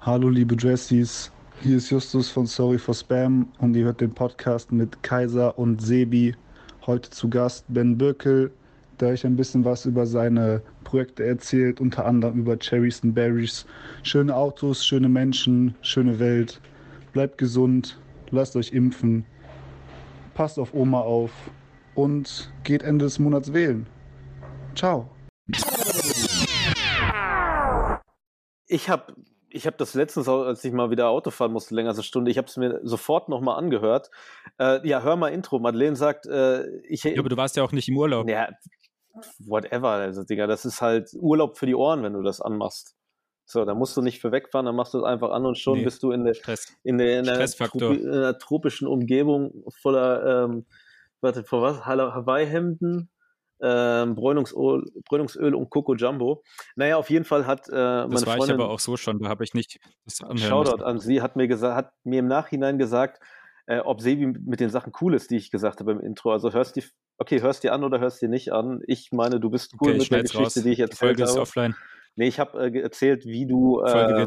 Hallo liebe Dressies, hier ist Justus von Sorry for Spam und ihr hört den Podcast mit Kaiser und Sebi. Heute zu Gast Ben Birkel, der euch ein bisschen was über seine Projekte erzählt, unter anderem über Cherries and Berries. Schöne Autos, schöne Menschen, schöne Welt. Bleibt gesund, lasst euch impfen, passt auf Oma auf und geht Ende des Monats wählen. Ciao. Ich habe ich habe das letztens, als ich mal wieder Auto fahren musste, länger als eine Stunde, ich habe es mir sofort nochmal angehört. Äh, ja, hör mal Intro. Madeleine sagt, äh, ich. Ja, aber du warst ja auch nicht im Urlaub. Ja, whatever, also Digga, das ist halt Urlaub für die Ohren, wenn du das anmachst. So, da musst du nicht für wegfahren, dann machst du es einfach an und schon nee, bist du in der, Stress. in der, in der, in der tropischen Umgebung voller, ähm, warte, vor was? Hawaii-Hemden, ähm, Bräunungsöl, Bräunungsöl und Coco Jumbo. Naja, auf jeden Fall hat äh, meine das war Freundin, ich aber auch so schon, da habe ich nicht das Shoutout müssen. an sie, hat mir gesagt, hat mir im Nachhinein gesagt, äh, ob Sebi mit den Sachen cool ist, die ich gesagt habe im Intro. Also hörst die, okay, hörst dir an oder hörst dir nicht an. Ich meine, du bist cool okay, mit der Geschichte, raus. die ich erzählt Folge habe. Ist offline. Nee, ich habe äh, erzählt, wie du, äh,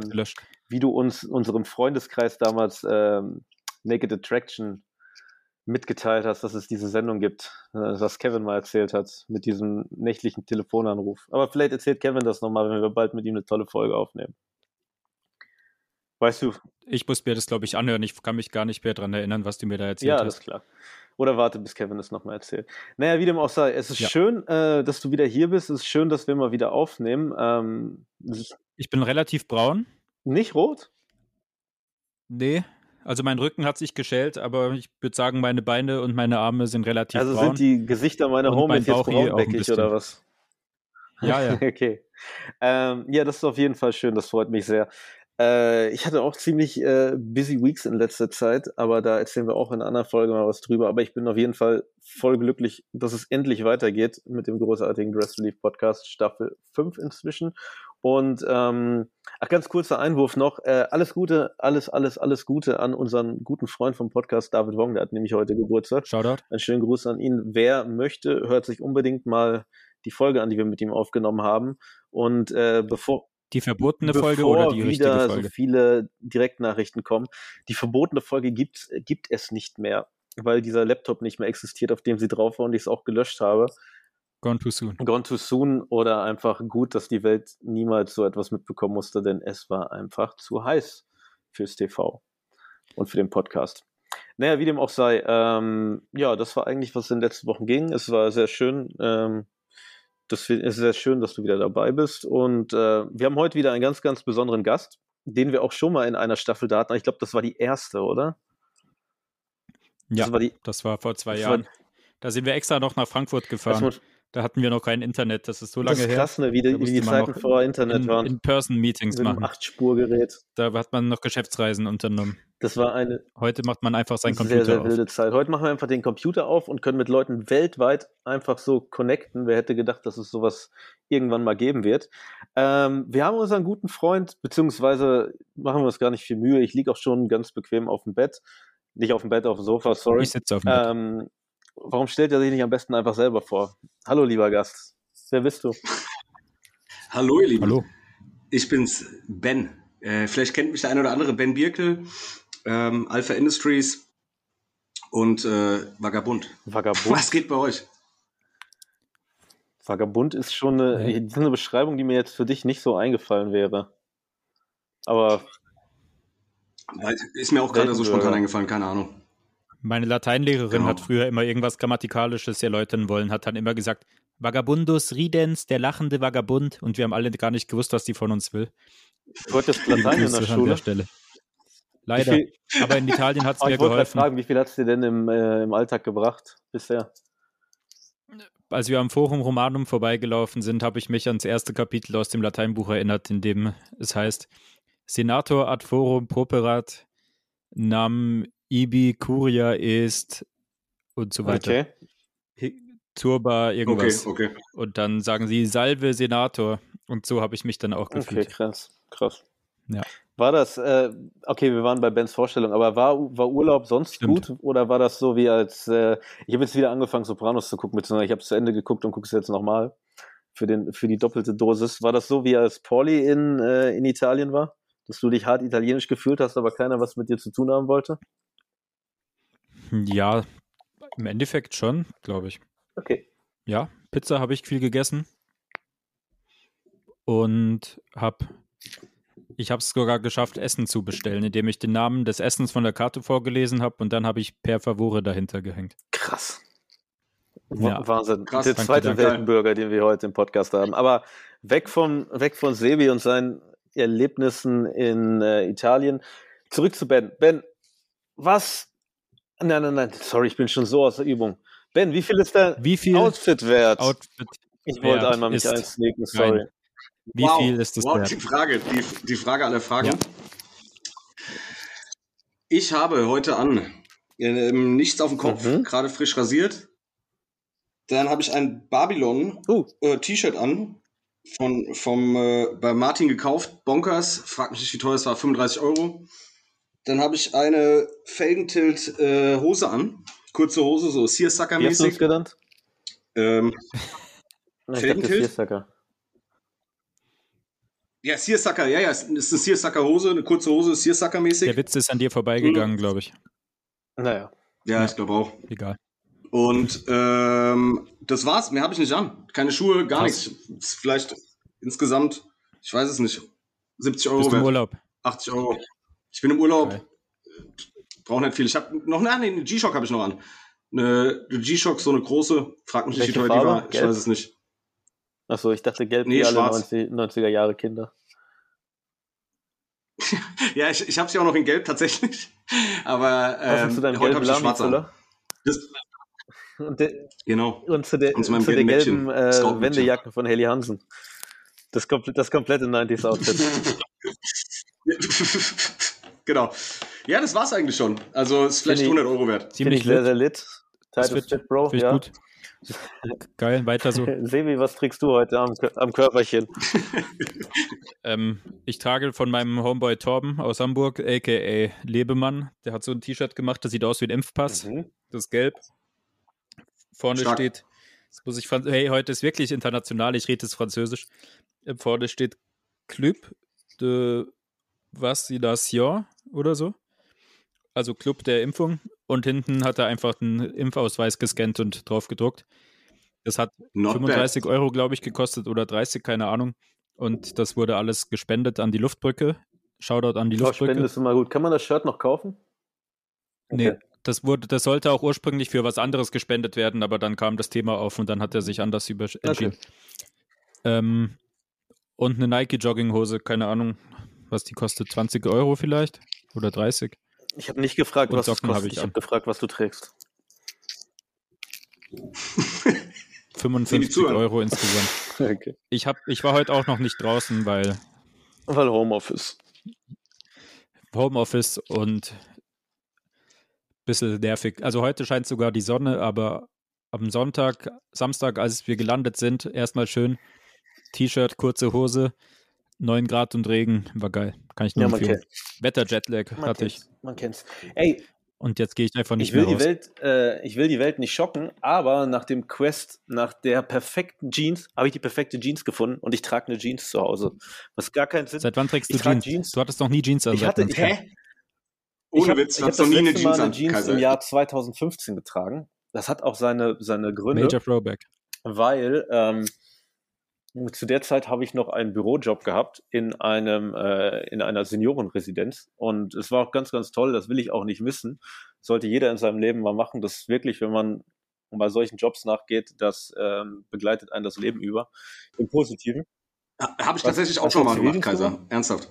wie du uns unserem Freundeskreis damals ähm, Naked Attraction mitgeteilt hast, dass es diese Sendung gibt, äh, was Kevin mal erzählt hat, mit diesem nächtlichen Telefonanruf. Aber vielleicht erzählt Kevin das nochmal, wenn wir bald mit ihm eine tolle Folge aufnehmen. Weißt du? Ich muss mir das, glaube ich, anhören. Ich kann mich gar nicht mehr daran erinnern, was du mir da erzählt ja, hast. Ja, das ist klar. Oder warte, bis Kevin es nochmal erzählt. Naja, wie dem auch sei, es ist ja. schön, äh, dass du wieder hier bist. Es ist schön, dass wir mal wieder aufnehmen. Ähm, ich bin relativ braun. Nicht rot? Nee, also mein Rücken hat sich geschält, aber ich würde sagen, meine Beine und meine Arme sind relativ also braun. Also sind die Gesichter meiner Homies jetzt braunbäckig oder was? Ja, ja. okay. Ähm, ja, das ist auf jeden Fall schön, das freut mich sehr. Äh, ich hatte auch ziemlich äh, busy Weeks in letzter Zeit, aber da erzählen wir auch in einer anderen Folge mal was drüber. Aber ich bin auf jeden Fall voll glücklich, dass es endlich weitergeht mit dem großartigen Dress Relief Podcast, Staffel 5 inzwischen. Und ähm, ach, ganz kurzer Einwurf noch. Äh, alles Gute, alles, alles, alles Gute an unseren guten Freund vom Podcast, David Wong, der hat nämlich heute Geburtstag. Shoutout. Einen schönen Gruß an ihn. Wer möchte, hört sich unbedingt mal die Folge an, die wir mit ihm aufgenommen haben. Und äh, bevor die verbotene Folge oder die richtige Folge? wieder so viele Direktnachrichten kommen. Die verbotene Folge gibt, gibt es nicht mehr, weil dieser Laptop nicht mehr existiert, auf dem sie drauf war und ich es auch gelöscht habe. Gone too soon. Gone too soon oder einfach gut, dass die Welt niemals so etwas mitbekommen musste, denn es war einfach zu heiß fürs TV und für den Podcast. Naja, wie dem auch sei, ähm, ja, das war eigentlich, was in den letzten Wochen ging. Es war sehr schön. Ähm, das ist sehr schön, dass du wieder dabei bist. Und äh, wir haben heute wieder einen ganz, ganz besonderen Gast, den wir auch schon mal in einer Staffel da hatten. Ich glaube, das war die erste, oder? Ja, das war, die, das war vor zwei Jahren. War, da sind wir extra noch nach Frankfurt gefahren. Da hatten wir noch kein Internet, das ist so lange her. Das ist krass, ne? wie, die, wie die Zeiten vor Internet in, waren. In-Person-Meetings machen. Acht-Spurgerät. Da hat man noch Geschäftsreisen unternommen. Das war eine. Heute macht man einfach seinen Computer sehr, sehr wilde Zeit. Heute machen wir einfach den Computer auf und können mit Leuten weltweit einfach so connecten. Wer hätte gedacht, dass es sowas irgendwann mal geben wird? Ähm, wir haben unseren guten Freund, beziehungsweise machen wir uns gar nicht viel Mühe. Ich liege auch schon ganz bequem auf dem Bett. Nicht auf dem Bett, auf dem Sofa, sorry. Ich sitze auf dem Bett. Ähm, warum stellt er sich nicht am besten einfach selber vor? Hallo, lieber Gast. Wer bist du? Hallo, ihr Lieben. Hallo. Ich bin's, Ben. Äh, vielleicht kennt mich der eine oder andere, Ben Birkel, ähm, Alpha Industries und äh, Vagabund. Vagabund. Was geht bei euch? Vagabund ist schon eine, ist eine Beschreibung, die mir jetzt für dich nicht so eingefallen wäre. Aber. Ist mir auch gerade so spontan eingefallen, keine Ahnung. Meine Lateinlehrerin genau. hat früher immer irgendwas Grammatikalisches erläutern wollen, hat dann immer gesagt, Vagabundus ridens, der lachende Vagabund. Und wir haben alle gar nicht gewusst, was die von uns will. Du hattest Latein in der Schule? Der Stelle. Leider. Aber in Italien hat es mir ich geholfen. Ich fragen, wie viel hat es dir denn im, äh, im Alltag gebracht bisher? Als wir am Forum Romanum vorbeigelaufen sind, habe ich mich ans erste Kapitel aus dem Lateinbuch erinnert, in dem es heißt: Senator ad forum properat nam Ibi Curia ist und so weiter. Okay. Turba, irgendwas. Okay, okay. Und dann sagen sie Salve Senator. Und so habe ich mich dann auch gefühlt. Okay, krass, krass. Ja. War das, äh, okay, wir waren bei Bens Vorstellung, aber war, war Urlaub sonst Stimmt. gut oder war das so wie als, äh, ich habe jetzt wieder angefangen, Sopranos zu gucken, beziehungsweise ich habe es zu Ende geguckt und gucke es jetzt nochmal für, für die doppelte Dosis. War das so wie als Pauli in, äh, in Italien war? Dass du dich hart italienisch gefühlt hast, aber keiner was mit dir zu tun haben wollte? Ja, im Endeffekt schon, glaube ich. Okay. Ja, Pizza habe ich viel gegessen und habe ich habe es sogar geschafft, Essen zu bestellen, indem ich den Namen des Essens von der Karte vorgelesen habe und dann habe ich per Favore dahinter gehängt. Krass. Ja. Wahnsinn. Krass, der danke, zweite danke. Weltenbürger, den wir heute im Podcast haben. Aber weg von, weg von Sebi und seinen Erlebnissen in äh, Italien. Zurück zu Ben. Ben, was? Nein, nein, nein. Sorry, ich bin schon so aus der Übung. Ben, wie viel ist dein Wie viel Outfit wert? Outfit, ich wollte einmal mich einsneaken, sorry. wie wow, viel ist das wow, wert? die Frage, die, die Frage aller Fragen. Ja. Ich habe heute an ähm, nichts auf dem Kopf, Mhm. gerade frisch rasiert. Dann habe ich ein Babylon Uh, äh, T-Shirt an von vom äh, bei Martin gekauft, Bonkers. Frag mich nicht, wie teuer es war, 35 Euro. Dann habe ich eine Felgentilt äh, Hose an, kurze Hose, so Searsucker wie hast du uns genannt? Ähm, Felgentilt? Ja, Searsucker, ja, ja, es ist eine Searsucker Hose, eine kurze Hose, Searsucker mäßig. Der Witz ist an dir vorbeigegangen, glaube ich. Naja. Ja, ich glaube auch. Egal. Und ähm, das war's. Mehr habe ich nicht an. Keine Schuhe, gar Krass. nichts. Vielleicht insgesamt, ich weiß es nicht, 70 Euro Bist du im. Urlaub? 80 Euro. Ich bin im Urlaub. Geil. Brauche nicht viel. Ich habe noch, nein, nee, eine G-Shock habe ich noch an. Eine, eine G-Shock, so eine große. Frag mich nicht, wie teuer die war. Ich Gelb? weiß es nicht. Achso, ich dachte gelb Nee, wie alle schwarz. 90, 90er Jahre Kinder. Ja, ich, ich habe sie auch noch in Gelb tatsächlich. Aber ähm, heute habe ich die schwarze an. Das, Und, der, genau. und zu der, Und zu meinem zu der gelben äh. Wendejacke von Helly Hansen. Das, komple das komplette 90s-Outfit. genau. Ja, das war's eigentlich schon. Also ist vielleicht Finde ich- 100 Euro wert. Ziemlich ich sehr, lit. sehr lit. Das Titus wird- Fit, Bro. Ja. gut. Geil, weiter so. Sebi, was trägst du heute am, am Körperchen? Ähm, ich trage von meinem Homeboy Torben aus Hamburg, a.k.a. Lebemann. Der hat so ein T-Shirt gemacht, das sieht aus wie ein Impfpass. Mhm. Das ist gelb. Vorne Stark. steht, das muss ich, hey, heute ist wirklich international, ich rede jetzt Französisch. Äh, Vorne steht Club de Vaccination oder so. Also Club der Impfung. Und hinten hat er einfach einen Impfausweis gescannt und drauf gedruckt. Das hat Not 35 Euro, glaube ich, gekostet oder 30, keine Ahnung. Und das wurde alles gespendet an die Luftbrücke. Shoutout an die Spende Luftbrücke. ist immer gut. Kann man das Shirt noch kaufen? Nee, Okay. das, wurde, das sollte auch ursprünglich für was anderes gespendet werden, aber dann kam das Thema auf und dann hat er sich anders über entschieden. Ähm, und eine Nike-Jogginghose, keine Ahnung, was die kostet. 20 Euro vielleicht? Oder 30? Ich habe nicht gefragt, Und was Socken kostet. ich Ich habe gefragt, was du trägst. 55 zuhören. Euro insgesamt. Okay. Ich, hab, ich war heute auch noch nicht draußen, weil Weil Homeoffice. Homeoffice und bisschen nervig. Also heute scheint sogar die Sonne, aber am Sonntag, Samstag, als wir gelandet sind, erstmal schön T-Shirt, kurze Hose, 9 Grad und Regen, war geil. Kann ich nur Ja, man empfehlen. kennt Wetter-Jetlag man hatte ich. kennt's. Man kennt's. Ey, Und jetzt gehe ich einfach nicht ich will, mehr die raus. Welt, äh, ich will die Welt nicht schocken, aber nach dem Quest, nach der perfekten Jeans, habe ich die perfekte Jeans gefunden und ich trage eine Jeans zu Hause. Was gar keinen Sinn Seit wann trägst du Ich Jeans? Jeans. Du hattest noch nie Jeans an. Ich hatte- ich Hä? Ich Ohne habe Witz, hab du hast das noch nie eine letzte Mal Jeans eine an, Jeans im Jahr 2015 getragen. Das hat auch seine, seine Gründe, Major Throwback. weil ähm, zu der Zeit habe ich noch einen Bürojob gehabt in einem äh, in einer Seniorenresidenz und es war auch ganz ganz toll. Das will ich auch nicht missen. Sollte jeder in seinem Leben mal machen. Das ist wirklich, wenn man bei solchen Jobs nachgeht, das ähm, begleitet einen das Leben über im Positiven. Habe ich Was- tatsächlich auch was schon hast mal gemacht, Kaiser. Ernsthaft.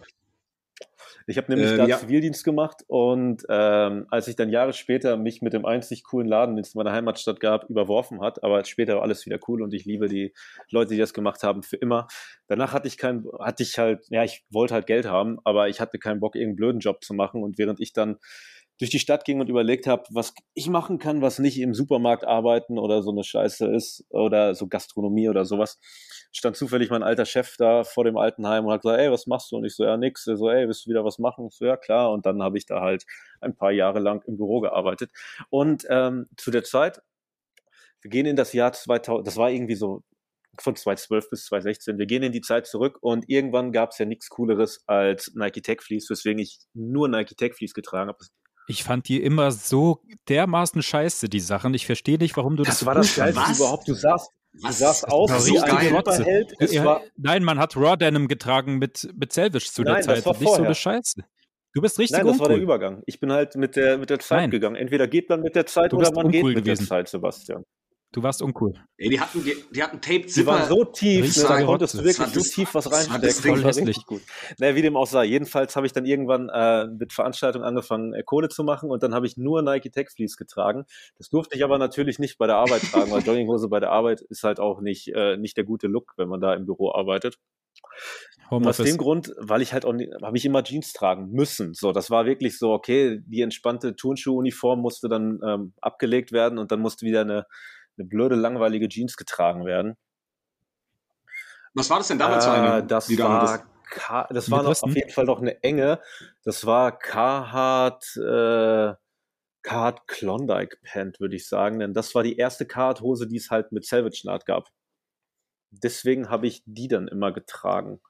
Ich habe nämlich Ähm, da ja. Zivildienst gemacht und ähm, als ich dann Jahre später mich mit dem einzig coolen Laden, den es in meiner Heimatstadt gab, überworfen hat, aber später war alles wieder cool und ich liebe die Leute, die das gemacht haben, für immer. Danach hatte ich kein, hatte ich halt, ja, ich wollte halt Geld haben, aber ich hatte keinen Bock, irgendeinen blöden Job zu machen und während ich dann durch die Stadt ging und überlegt habe, was ich machen kann, was nicht im Supermarkt arbeiten oder so eine Scheiße ist oder so Gastronomie oder sowas, stand zufällig mein alter Chef da vor dem Altenheim und hat gesagt, ey, was machst du? Und ich so, ja, nix. Er so, ey, willst du wieder was machen? Ich so, ja, klar. Und dann habe ich da halt ein paar Jahre lang im Büro gearbeitet. Und ähm, zu der Zeit, wir gehen in das Jahr 2000, das war irgendwie so von 2012 bis 2016. Wir gehen in die Zeit zurück und irgendwann gab es ja nichts Cooleres als Nike Tech Fleece, weswegen ich nur Nike Tech Fleece getragen habe. Ich fand die immer so dermaßen scheiße, die Sachen. Ich verstehe nicht, warum du Das das. war das Geilste überhaupt. Du sahst, du sahst Das aus war wie so ein. Superheld. War, Nein, man hat Raw Denim getragen mit, mit Selvage zu der Nein, das Zeit. war und nicht so vorher. eine Scheiße. Du bist richtig nein, das war der uncool. Übergang. Ich bin halt mit der, mit der Zeit Nein. gegangen. Entweder geht man mit der Zeit Du oder man geht uncool mit gewesen. der Zeit, Sebastian. Du warst uncool. Ey, die hatten, die, die hatten Tape Sie waren so tief, ne, da konntest du wirklich Das so das- tief was reinstecken. das war richtig gut. Naja, wie dem auch sei. Jedenfalls habe ich dann irgendwann äh, mit Veranstaltungen angefangen, äh, Kohle zu machen und dann habe ich nur Nike Tech Fleece getragen. Das durfte ich aber natürlich nicht bei der Arbeit tragen, weil Jogginghose bei der Arbeit ist halt auch nicht, äh, nicht der gute Look, wenn man da im Büro arbeitet. Und aus dem Grund, weil ich halt auch habe ich immer Jeans tragen müssen. So, das war wirklich so, okay, die entspannte Turnschuhuniform musste dann ähm, abgelegt werden und dann musste wieder eine, eine blöde, langweilige Jeans getragen werden. Was war das denn damals für Äh, eine? das die war K das war noch, auf jeden Fall noch eine enge. Das war Carhartt, äh, Carhartt Klondike Pant, würde ich sagen, denn das war die erste Carhartt Hose, die es halt mit Salvage Naht gab. Deswegen habe ich die dann immer getragen.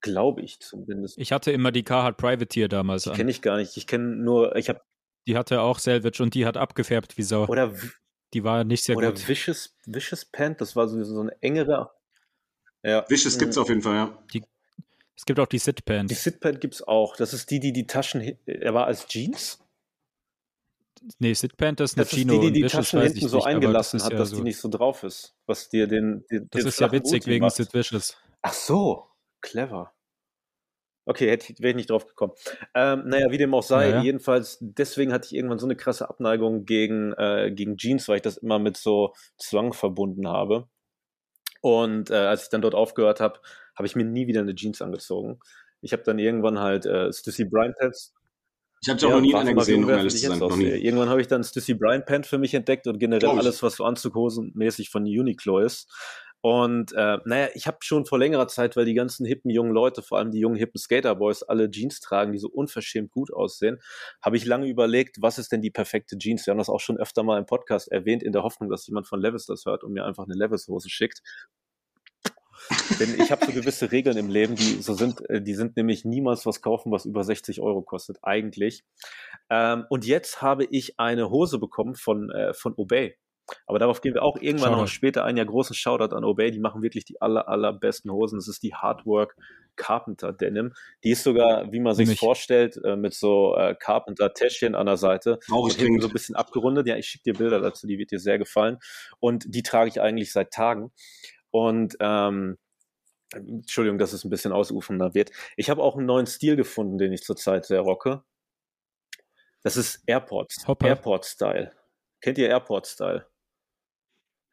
Glaube ich zumindest. Ich hatte immer die Carhartt Privateer damals Die an. kenne ich gar nicht. Ich kenne nur, ich habe Die hatte auch Selvage und die hat abgefärbt wie Sau. oder Die war nicht sehr oder gut. Vicious Vicious Pant, das war so, so eine engere. Ja. Vicious gibt's auf jeden Fall, ja. Es gibt auch die Die Sit-Pant. Sit Pant gibt's auch. Das ist die, die die Taschen. hi- Er war als Jeans. Nee, Sit-Pant ist eine Das ist Chino die, die die Vicious Taschen hinten so nicht, eingelassen hat, ja dass so, die nicht so drauf ist. Was dir den, den Das den ist ja witzig wegen macht. Sid Vicious. Ach so, clever. Okay, hätte wäre ich nicht drauf gekommen. Ähm, naja, wie dem auch sei, Naja. jedenfalls, deswegen hatte ich irgendwann so eine krasse Abneigung gegen, äh, gegen Jeans, weil ich das immer mit so Zwang verbunden habe. Und äh, als ich dann dort aufgehört habe, habe ich mir nie wieder eine Jeans angezogen. Ich habe dann irgendwann halt äh, Stussy Bryant Pants Ich habe auch noch nie eine gesehen, um ehrlich zu sein. Noch nie. Irgendwann habe ich dann Stussy Bryant Pant für mich entdeckt und generell alles, was so anzughosenmäßig von Uniqlo ist. Und äh, naja, ich habe schon vor längerer Zeit, weil die ganzen hippen jungen Leute, vor allem die jungen hippen Skaterboys, alle Jeans tragen, die so unverschämt gut aussehen, habe ich lange überlegt, was ist denn die perfekte Jeans? Wir haben das auch schon öfter mal im Podcast erwähnt, in der Hoffnung, dass jemand von Levis das hört und mir einfach eine Levis-Hose schickt. Denn ich habe so gewisse Regeln im Leben, die so sind, äh, die sind nämlich niemals was kaufen, was über 60 Euro kostet, eigentlich. Ähm, und jetzt habe ich eine Hose bekommen von, äh, von Obey. Aber darauf gehen wir auch irgendwann noch Shoutout. später ein. Ja, großen Shoutout an Obey. Die machen wirklich die aller, allerbesten Hosen. Das ist die Hardwork Carpenter Denim. Die ist sogar, wie man sich vorstellt, äh, mit so äh, Carpenter-Täschchen an der Seite. Hinten klingt. so ein bisschen abgerundet. Ja, ich schicke dir Bilder dazu, die wird dir sehr gefallen. Und die trage ich eigentlich seit Tagen. Und ähm, Entschuldigung, dass es ein bisschen ausufernder wird. Ich habe auch einen neuen Stil gefunden, den ich zurzeit sehr rocke. Das ist Airports. Hopper. Airport-Style. Kennt ihr Airport-Style?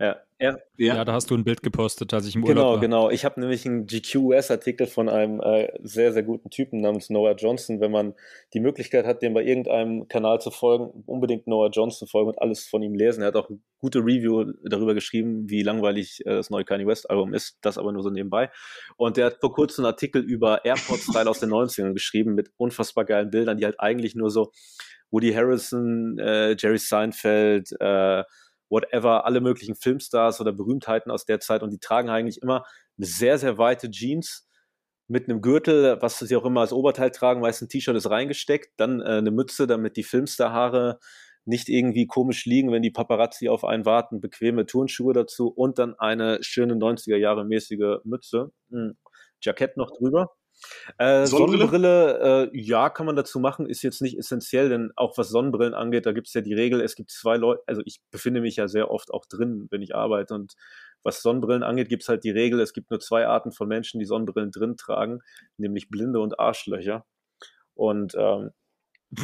Ja, Ja. Ja. da hast du ein Bild gepostet, als ich im Urlaub Genau, war. genau. Ich habe nämlich einen GQ-US-Artikel von einem äh, sehr, sehr guten Typen namens Noah Johnson. Wenn man die Möglichkeit hat, dem bei irgendeinem Kanal zu folgen, unbedingt Noah Johnson folgen und alles von ihm lesen. Er hat auch eine gute Review darüber geschrieben, wie langweilig äh, das neue Kanye West-Album ist. Das aber nur so nebenbei. Und der hat vor kurzem einen Artikel über Airport-Style aus den 90ern geschrieben mit unfassbar geilen Bildern, die halt eigentlich nur so Woody Harrison, äh, Jerry Seinfeld, äh, whatever, alle möglichen Filmstars oder Berühmtheiten aus der Zeit und die tragen eigentlich immer sehr, sehr weite Jeans mit einem Gürtel, was sie auch immer als Oberteil tragen, meist ein T-Shirt ist reingesteckt, dann äh, eine Mütze, damit die Filmstarhaare nicht irgendwie komisch liegen, wenn die Paparazzi auf einen warten, bequeme Turnschuhe dazu und dann eine schöne 90er Jahre mäßige Mütze, ein Jackett noch drüber. Äh, Sonnenbrille? Sonnenbrille, äh, ja, kann man dazu machen, ist jetzt nicht essentiell, denn auch was Sonnenbrillen angeht, da gibt es ja die Regel, es gibt zwei Leute, also ich befinde mich ja sehr oft auch drin, wenn ich arbeite und was Sonnenbrillen angeht, gibt es halt die Regel, es gibt nur zwei Arten von Menschen, die Sonnenbrillen drin tragen, nämlich Blinde und Arschlöcher. Und ähm,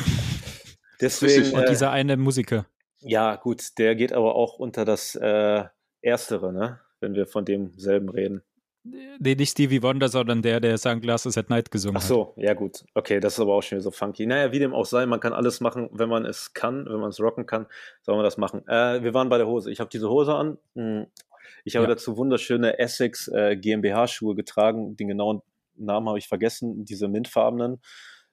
deswegen. Und äh, dieser eine Musiker. ja gut, der geht aber auch unter das äh, Erstere, ne? wenn wir von demselben reden. Nee, nicht Stevie Wonder, sondern der, der Sunglasses at Night gesungen Ach so, ja gut. Okay, das ist aber auch schon wieder so funky. Naja, wie dem auch sei, man kann alles machen, wenn man es kann, wenn man es rocken kann, soll man das machen. Äh, wir waren bei der Hose. Ich habe diese Hose an. Hm. Ich habe Ja. dazu wunderschöne Essex äh, GmbH-Schuhe getragen. Den genauen Namen habe ich vergessen, diese mintfarbenen.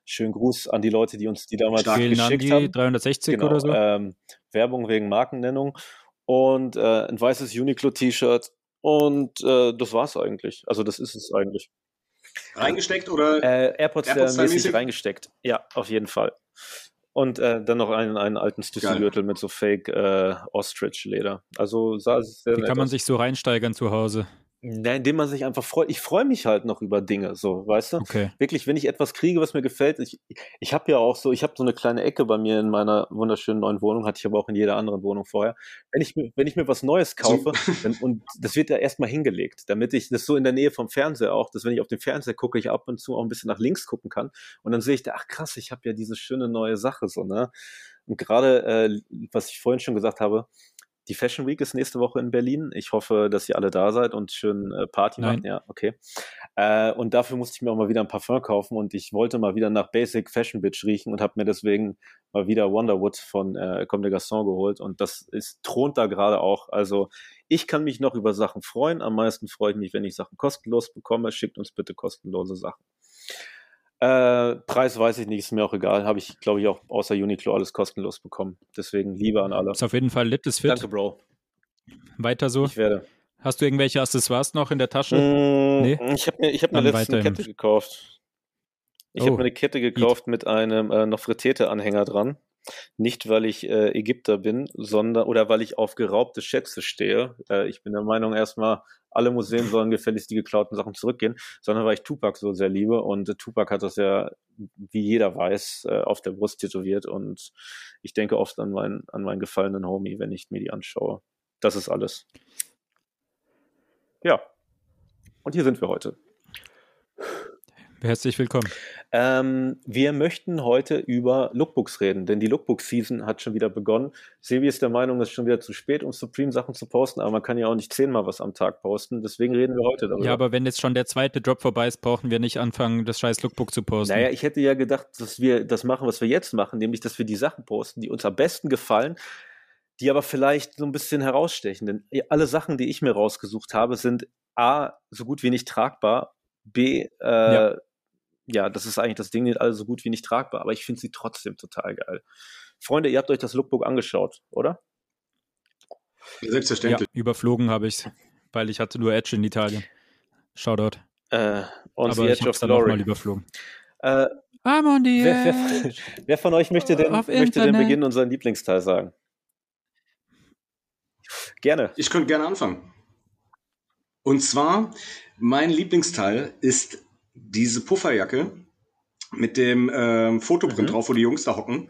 Schönen Gruß an die Leute, die uns die damals Stark. Geschickt die haben. 360 Genau, oder so. ähm, Werbung wegen Markennennung und äh, ein weißes Uniqlo-T-Shirt Und äh, das war's eigentlich. Also das ist es eigentlich. Reingesteckt oder? Äh, AirPods, AirPods mäßig reingesteckt. Ja, auf jeden Fall. Und äh, dann noch einen, einen alten Stüsselgürtel mit so Fake äh, Ostrich-Leder. Also sah sehr Wie kann man sich so reinsteigern zu Hause? Ja, indem man sich einfach freut. Ich freue mich halt noch über Dinge, so, weißt du? Okay. Wirklich, wenn ich etwas kriege, was mir gefällt. Ich, ich habe ja auch so, ich habe so eine kleine Ecke bei mir in meiner wunderschönen neuen Wohnung, hatte ich aber auch in jeder anderen Wohnung vorher. Wenn ich, wenn ich mir was Neues kaufe, dann, und das wird ja erstmal hingelegt, damit ich das so in der Nähe vom Fernseher auch, dass wenn ich auf den Fernseher gucke, ich ab und zu auch ein bisschen nach links gucken kann. Und dann sehe ich da, ach krass, ich habe ja diese schöne neue Sache, so, ne? Und gerade, äh, was ich vorhin schon gesagt habe, die Fashion Week ist nächste Woche in Berlin. Ich hoffe, dass ihr alle da seid und schön äh, Party Nein. macht. Ja, okay. Äh, und dafür musste ich mir auch mal wieder ein Parfum kaufen und ich wollte mal wieder nach Basic Fashion Bitch riechen und habe mir deswegen mal wieder Wonderwood von äh, Comme des Garçons geholt und das ist thront da gerade auch. Also ich kann mich noch über Sachen freuen. Am meisten freue ich mich, wenn ich Sachen kostenlos bekomme. Schickt uns bitte kostenlose Sachen. Äh, Preis weiß ich nicht, ist mir auch egal. Habe ich, glaube ich, auch außer Uniqlo alles kostenlos bekommen. Deswegen Liebe an alle. Ist auf jeden Fall littes Fit. Danke, Bro. Weiter so. Ich werde. Hast du irgendwelche Accessoires noch in der Tasche? Mm, Nee? Ich habe mir, ich hab mir letztens eine. Kette gekauft. Ich Oh, habe mir eine Kette gekauft mit einem äh, noch Frittete-Anhänger dran. Nicht, weil ich äh, Ägypter bin, sondern oder weil ich auf geraubte Schätze stehe. Äh, ich bin der Meinung, erstmal alle Museen sollen gefälligst die geklauten Sachen zurückgehen, sondern weil ich Tupac so sehr liebe. Und Tupac hat das ja, wie jeder weiß, äh, auf der Brust tätowiert. Und ich denke oft an meinen, an meinen gefallenen Homie, wenn ich mir die anschaue. Das ist alles. Ja. Und hier sind wir heute. Herzlich willkommen. Ähm, wir möchten heute über Lookbooks reden, denn die Lookbook-Season hat schon wieder begonnen. Sebi ist der Meinung, es ist schon wieder zu spät, um Supreme-Sachen zu posten, aber man kann ja auch nicht zehnmal was am Tag posten. Deswegen reden wir heute darüber. Ja, aber wenn jetzt schon der zweite Drop vorbei ist, brauchen wir nicht anfangen, das scheiß Lookbook zu posten. Naja, ich hätte ja gedacht, dass wir das machen, was wir jetzt machen, nämlich, dass wir die Sachen posten, die uns am besten gefallen, die aber vielleicht so ein bisschen herausstechen. Denn alle Sachen, die ich mir rausgesucht habe, sind A, so gut wie nicht tragbar, B, äh, ja. Ja. das ist eigentlich das Ding, die sind alle so gut wie nicht tragbar, aber ich finde sie trotzdem total geil. Freunde, ihr habt euch das Lookbook angeschaut, oder? ja, Selbstverständlich. überflogen habe ich weil ich hatte nur Edge in Italien. Shoutout. Äh, on Aber the ich Edge habe of es Glory. überflogen. Äh, I'm on the wer, wer, wer von euch möchte denn, möchte denn beginnen und seinen Lieblingsteil sagen? Gerne. Ich könnte gerne anfangen. Und zwar, mein Lieblingsteil ist diese Pufferjacke mit dem ähm, Fotoprint Mhm. drauf, wo die Jungs da hocken.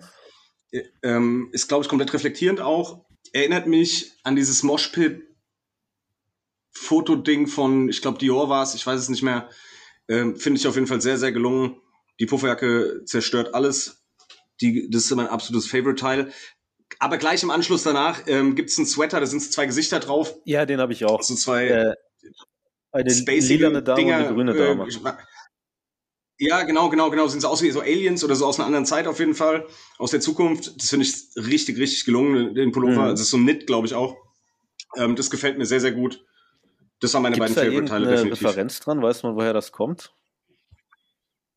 Äh, Ähm, ist, glaube ich, komplett reflektierend auch. Erinnert mich an dieses Moshpit Fotoding von, ich glaube, Dior war es, ich weiß es nicht mehr. Ähm, Finde ich auf jeden Fall sehr, sehr gelungen. Die Pufferjacke zerstört alles. Die, das ist mein absolutes Favorite-Teil. Aber gleich im Anschluss danach ähm, gibt es einen Sweater, da sind zwei Gesichter drauf. Ja, den habe ich auch. So zwei Äh, eine lilane Dame Dinger, und eine grüne äh, Dame. Ja, genau, genau, genau. Sind so aus wie so Aliens oder so aus einer anderen Zeit auf jeden Fall. Aus der Zukunft. Das finde ich richtig, richtig gelungen, den Pullover. Mhm. Das ist so ein Knit, glaube ich auch. Ähm, das gefällt mir sehr, sehr gut. Das waren meine Gibt es beiden da Favorite-Teile irgendeine definitiv. Referenz dran? Weiß man, woher das kommt?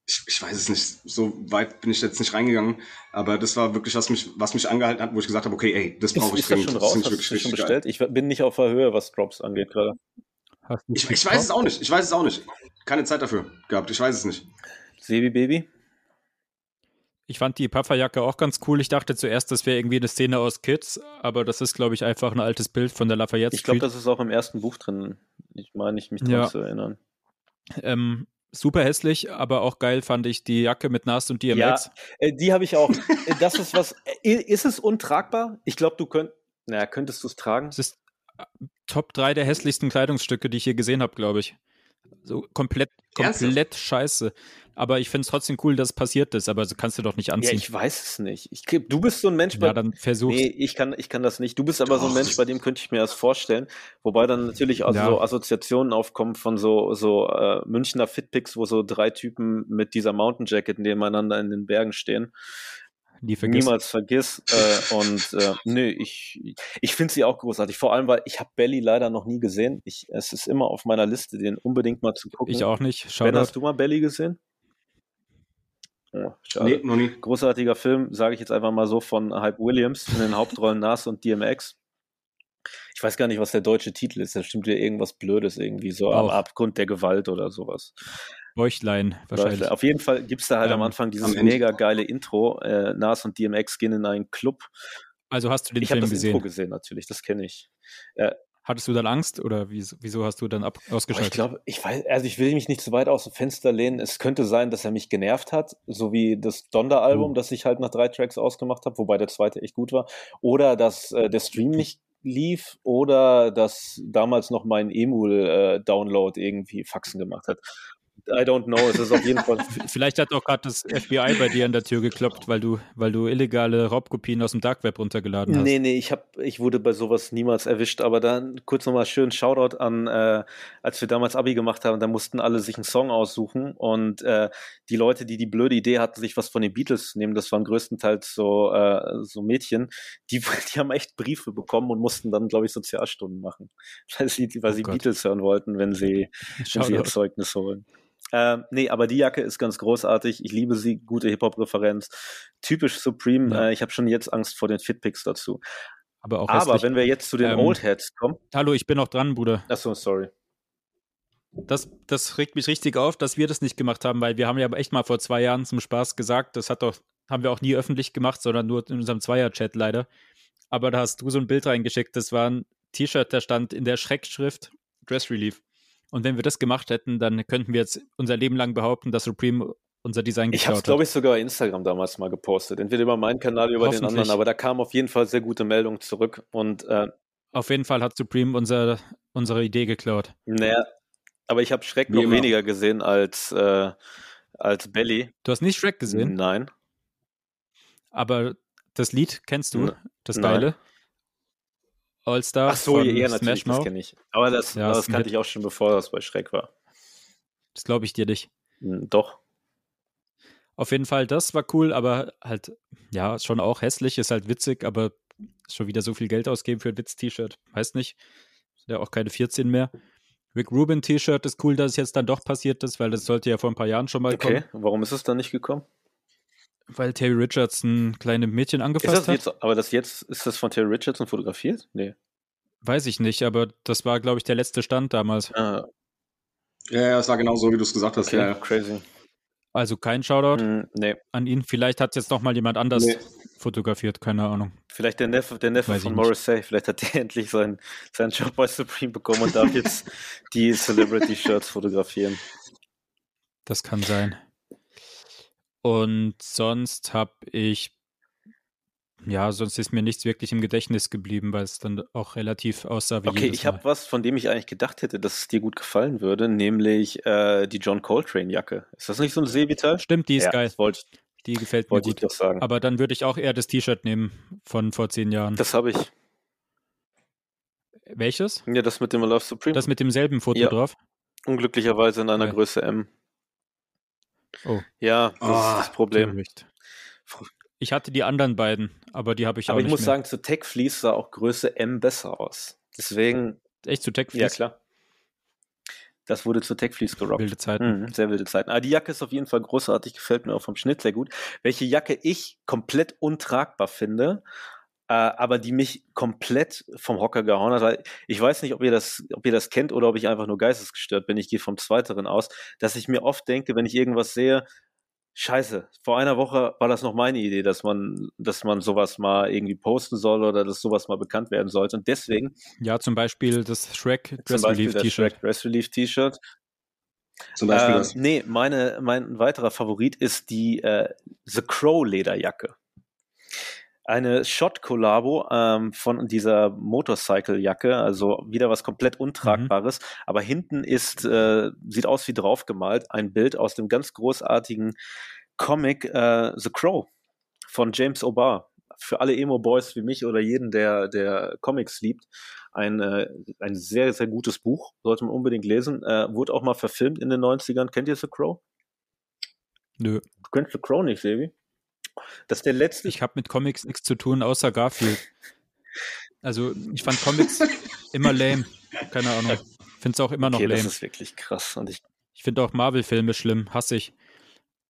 Ich, ich weiß es nicht. So weit bin ich jetzt nicht reingegangen. Aber das war wirklich, was mich, was mich angehalten hat, wo ich gesagt habe, okay, ey, das Ist, brauche ich ist das dringend. schon raus? finde Hast ich du das schon geil. bestellt? Ich bin nicht auf der Höhe, was Drops angeht gerade. Hast du Ich, ich weiß es auch nicht. Ich weiß es auch nicht. Keine Zeit dafür gehabt. Ich weiß es nicht. Sebi Baby? Ich fand die Pufferjacke auch ganz cool. Ich dachte zuerst, das wäre irgendwie eine Szene aus Kids, aber das ist, glaube ich, einfach ein altes Bild von der Lafayette Ich glaube, das ist auch im ersten Buch drin. Ich meine, ich mich dran Ja. zu erinnern. ähm, super hässlich, aber auch geil fand ich die Jacke mit Nas und DMX. Äh, die habe ich auch. Das ist was. Äh, ist es untragbar? Ich glaube, du könnt. Naja, könntest du es tragen? Es ist Top 3 der hässlichsten Kleidungsstücke, die ich je gesehen habe, glaube ich. So komplett, komplett scheiße. Aber ich finde es trotzdem cool, dass es passiert ist, aber so kannst du doch nicht Ja, anziehen. ich weiß es nicht. Ich, du bist so ein Mensch, bei Ja, dann versuch's. Nee, ich kann, ich kann das nicht. Du bist aber so ein Doch. Mensch, bei dem könnte ich mir das vorstellen. Wobei dann natürlich auch Ja. so Assoziationen aufkommen von so, so äh, Münchner Fitpics, wo so drei Typen mit dieser Mountain Jacket nebeneinander in den Bergen stehen. Die vergiss. Niemals vergiss. Äh, und äh, nö, ich, ich finde sie auch großartig. Vor allem, weil ich habe Belly leider noch nie gesehen. Ich, es ist immer auf meiner Liste, den unbedingt mal zu gucken. Ich auch nicht. Ben, Shoutout. hast du mal Belly gesehen? Ja, schade. Nee, noch nie. Großartiger Film, sage ich jetzt einfach mal so, von Hype Williams in den Hauptrollen Nas und DMX. Ich weiß gar nicht, was der deutsche Titel ist. Da stimmt ja irgendwas Blödes irgendwie, so am Auch. Abgrund der Gewalt oder sowas. Bäuchlein wahrscheinlich. Auf jeden Fall gibt es da halt am Ähm, Anfang dieses am mega geile Intro. Äh, Nas und DMX gehen in einen Club. Also hast du den ich habe Film das Intro gesehen. gesehen, natürlich, das kenne ich. Hattest du dann Angst oder wieso, wieso hast du dann ab, ausgeschaltet? ich glaube, ich weiß, also ich will mich nicht zu weit aus dem Fenster lehnen. Es könnte sein, dass er mich genervt hat, so wie das Donda-Album, Oh. das ich halt nach drei Tracks ausgemacht habe, wobei der zweite echt gut war. Oder dass äh, der Stream nicht lief oder dass damals noch mein Emul-Download irgendwie Faxen gemacht hat. I don't know, es ist auf jeden Fall. Vielleicht hat auch gerade das FBI bei dir an der Tür geklopft, weil du, weil du illegale Raubkopien aus dem Dark Web runtergeladen hast. Nee, nee, ich, hab, ich wurde bei sowas niemals erwischt, aber dann kurz nochmal schön Shoutout an, äh, als wir damals Abi gemacht haben, da mussten alle sich einen Song aussuchen und äh, die Leute, die die blöde Idee hatten, sich was von den Beatles zu nehmen, das waren größtenteils so, äh, so Mädchen, die, die haben echt Briefe bekommen und mussten dann, glaube ich, Sozialstunden machen, weil sie, weil Oh sie Gott. Beatles hören wollten, wenn sie, wenn sie ihr. Zeugnis holen. Ähm, nee, aber die Jacke ist ganz großartig. Ich liebe sie. Gute Hip-Hop-Referenz. Typisch Supreme. Ja. Äh, ich habe schon jetzt Angst vor den Fitpicks dazu. Aber auch Aber wenn wir jetzt zu den Ähm, Old Heads kommen. Hallo, ich bin noch dran, Bruder. Achso, sorry. Das, das regt mich richtig auf, dass wir das nicht gemacht haben, weil wir haben ja echt mal vor zwei Jahren zum Spaß gesagt, das hat doch, haben wir auch nie öffentlich gemacht, sondern nur in unserem Zweier-Chat leider. Aber da hast du so ein Bild reingeschickt, das war ein T-Shirt, da stand in der Schreckschrift Dress Relief. Und wenn wir das gemacht hätten, dann könnten wir jetzt unser Leben lang behaupten, dass Supreme unser Design Ich habe es, geklaut glaube ich, sogar bei Instagram damals mal gepostet. Entweder über meinen Kanal oder über den anderen. Aber da kam auf jeden Fall sehr gute Meldung zurück. Und äh, Auf jeden Fall hat Supreme unser, unsere Idee geklaut. naja, aber ich habe Schreck Wie noch immer. weniger gesehen als, äh, als Belly. Du hast nicht Shrek gesehen, Nein. aber das Lied kennst du, N- das nein. geile. All-Star Ach so, von ja, natürlich, das kenne ich. Aber das, Ja, das kannte ich auch schon, bevor das bei Schreck war. Das glaube ich dir nicht. Hm, Doch. Auf jeden Fall, das war cool, aber halt, ja, schon auch hässlich, ist halt witzig, aber schon wieder so viel Geld ausgeben für ein Witz-T-Shirt. Weiß nicht. Sind ja auch keine 14 mehr. Rick Rubin T-Shirt ist cool, dass es jetzt dann doch passiert ist, weil das sollte ja vor ein paar Jahren schon mal Okay, kommen. warum ist es dann nicht gekommen? Weil Terry Richardson kleine Mädchen Ist angefasst das hat. jetzt, aber das jetzt, ist das von Terry Richardson fotografiert? Nee. Weiß ich nicht, aber das war, glaube ich, der letzte Stand damals. Ah, Ja, ja, es war genau so, wie du es gesagt hast. okay, Ja, ja. crazy. Also kein Shoutout Hm, nee. an ihn. Vielleicht hat jetzt noch mal jemand anders Nee. fotografiert, keine Ahnung. Vielleicht der Neffe, der Neffe Weiß von. Morrissey, vielleicht hat der endlich seinen, seinen Job bei Supreme bekommen und darf jetzt die Celebrity-Shirts fotografieren. Das kann sein. Und sonst habe ich, ja, sonst ist mir nichts wirklich im Gedächtnis geblieben, weil es dann auch relativ aussah wie Okay, ich habe was, von dem ich eigentlich gedacht hätte, dass es dir gut gefallen würde, nämlich äh, die John Coltrane-Jacke. Ist das nicht so ein Seevital? Stimmt, die ist ja, geil. Das wollte ich, Die gefällt mir wollte ich gut. doch sagen. Aber dann würde ich auch eher das T-Shirt nehmen von vor zehn Jahren. das habe ich. Welches? Ja, das mit dem Love Supreme. Das mit demselben Foto Ja. drauf? Unglücklicherweise in einer Ja. Größe M. Oh. Ja, das Ah, ist das Problem. Töricht. Ich hatte die anderen beiden, aber die habe ich Aber auch ich nicht muss mehr. sagen, zu Tech Fleece sah auch Größe M besser aus. Deswegen, Echt zu Tech ja klar. Das wurde zu Tech Fleece gerockt. Wilde Zeiten. Mhm, sehr wilde Zeiten. Aber die Jacke ist auf jeden Fall großartig, gefällt mir auch vom Schnitt sehr gut. Welche Jacke ich komplett untragbar finde, äh, aber die mich komplett vom Hocker gehauen hat, weil ich weiß nicht, ob ihr das, ob ihr das kennt oder ob ich einfach nur geistesgestört bin. Ich gehe vom Zweiteren aus, dass ich mir oft denke, wenn ich irgendwas sehe, Scheiße, vor einer Woche war das noch meine Idee, dass man, dass man sowas mal irgendwie posten soll oder dass sowas mal bekannt werden sollte. Und deswegen Ja, zum Beispiel das Shrek Dress Relief das T-Shirt. Shrek Dress Relief T-Shirt. Zum Beispiel Ähm, das. nee, meine, mein weiterer Favorit ist die äh, The Crow Lederjacke. Eine Shot-Kollabo ähm, von dieser Motorcycle-Jacke, also wieder was komplett Untragbares, aber hinten ist, äh, sieht aus wie draufgemalt, ein Bild aus dem ganz großartigen Comic äh, The Crow von James O'Barr. Für alle Emo-Boys wie mich oder jeden, der, der Comics liebt, ein, äh, ein sehr, sehr gutes Buch, sollte man unbedingt lesen. Äh, wurde auch mal verfilmt in den 90ern. Kennt ihr The Crow? Nö. Du kennst The Crow nicht, Sebi? Das ist der letzte. Ich habe mit Comics nichts zu tun, außer Garfield. Also, ich fand Comics immer lame. Keine Ahnung. Finde es auch immer noch okay, das lame. ist wirklich krass. Und ich, Ich finde auch Marvel-Filme schlimm, hasse ich.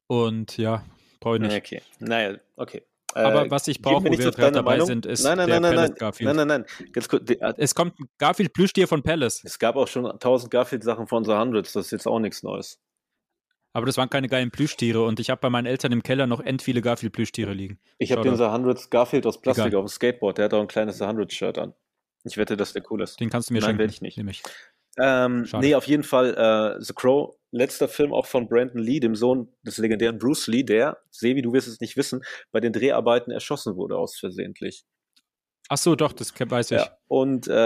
Und ja, brauche ich nicht. okay. Naja, okay. Aber was ich brauche, wo wir gerade dabei Meinung? sind, ist nein, nein, der nein, Palace nein, Garfield. nein, nein, nein, ganz kurz. die- äh, Es kommt ein Garfield Plüschtier von Palace. Es gab auch schon tausend Garfield-Sachen von The Hundreds, das ist jetzt auch nichts Neues. Aber das waren keine geilen Plüschtiere und ich habe bei meinen Eltern im Keller noch end viele Garfield Plüschtiere liegen. Ich habe den. The Hundreds Garfield aus Plastik Egal. auf dem Skateboard, der hat auch ein kleines The Hundreds-Shirt an. Ich wette, dass der cool ist. Den kannst du mir Nein, schenken. werde ich nicht. Ähm, Schade. nee, auf jeden Fall äh, The Crow, letzter Film auch von Brandon Lee, dem Sohn des legendären Bruce Lee, der, Sebi, du wirst es nicht wissen, bei den Dreharbeiten erschossen wurde aus versehentlich. Ach so, doch, das weiß ich. Ja. Und äh,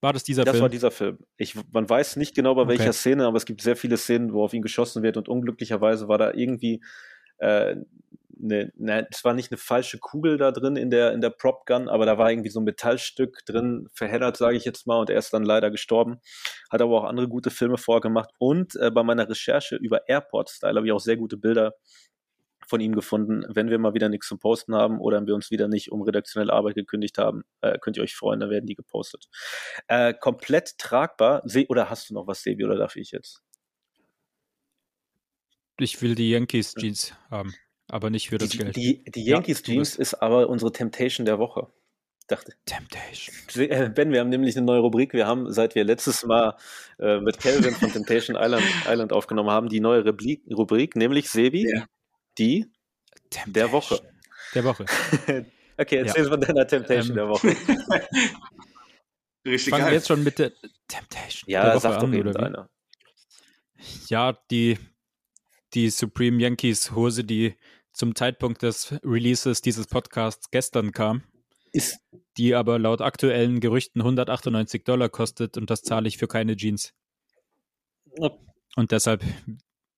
War das dieser das Film? war dieser Film. Ich, man weiß nicht genau bei welcher Okay. Szene, aber es gibt sehr viele Szenen, wo auf ihn geschossen wird und unglücklicherweise war da irgendwie äh, ne, ne, es war nicht eine falsche Kugel da drin in der, in der Prop Gun, aber da war irgendwie so ein Metallstück drin, verheddert, sage ich jetzt mal, und er ist dann leider gestorben. Hat aber auch andere gute Filme vorgemacht. Und äh, bei meiner Recherche über Airport Style habe ich auch sehr gute Bilder von ihm gefunden. Wenn wir mal wieder nichts zum Posten haben oder wir uns wieder nicht um redaktionelle Arbeit gekündigt haben, äh, könnt ihr euch freuen, dann werden die gepostet. Äh, komplett tragbar. Se oder hast du noch was, Sebi, oder darf ich jetzt? ich will die Yankees Jeans haben, aber nicht für das Die, Geld. die, die Ja, Yankees du Jeans ist aber unsere Temptation der Woche. Dachte. Temptation. Äh, Ben, wir haben nämlich eine neue Rubrik. Wir haben, seit wir letztes Mal äh, mit Kelvin von Temptation Island, Island aufgenommen haben, die neue Rubrik, Rubrik nämlich Sebi, Ja. Die Temptation. der Woche. Der Woche. Okay, erzähl von deiner Temptation Ähm, der Woche. Richtig Fangen wir jetzt schon mit der Temptation der Ja, Woche sag doch an, eben. Ja, die, die Supreme Yankees Hose, die zum Zeitpunkt des Releases dieses Podcasts gestern kam, Ist, die aber laut aktuellen Gerüchten 198 Dollar kostet und das zahle ich für keine Jeans. Und deshalb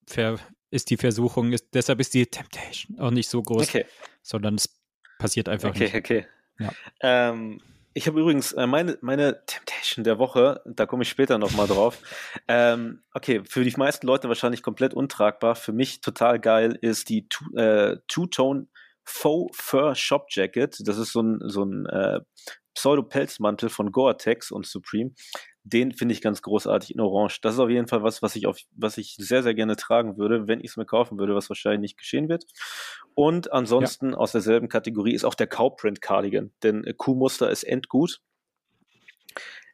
ver, ist die Versuchung, ist, deshalb ist die Temptation auch nicht so groß, okay. sondern es passiert einfach Okay, nicht. okay. Ja. Ähm, ich habe übrigens äh, meine, meine Temptation der Woche, da komme ich später nochmal drauf. Ähm, okay, für die meisten Leute wahrscheinlich komplett untragbar. Für mich total geil ist die Two- äh, Two-Tone Faux Fur Shop Jacket. Das ist so ein, so ein äh, Pseudo-Pelzmantel von Gore-Tex und Supreme. Den finde ich ganz großartig in Orange. Das ist auf jeden Fall was, was ich auf, was ich sehr, sehr gerne tragen würde, wenn ich es mir kaufen würde, was wahrscheinlich nicht geschehen wird. Und ansonsten aus derselben Kategorie ist auch der Cowprint Cardigan, denn äh, Kuhmuster ist endgut.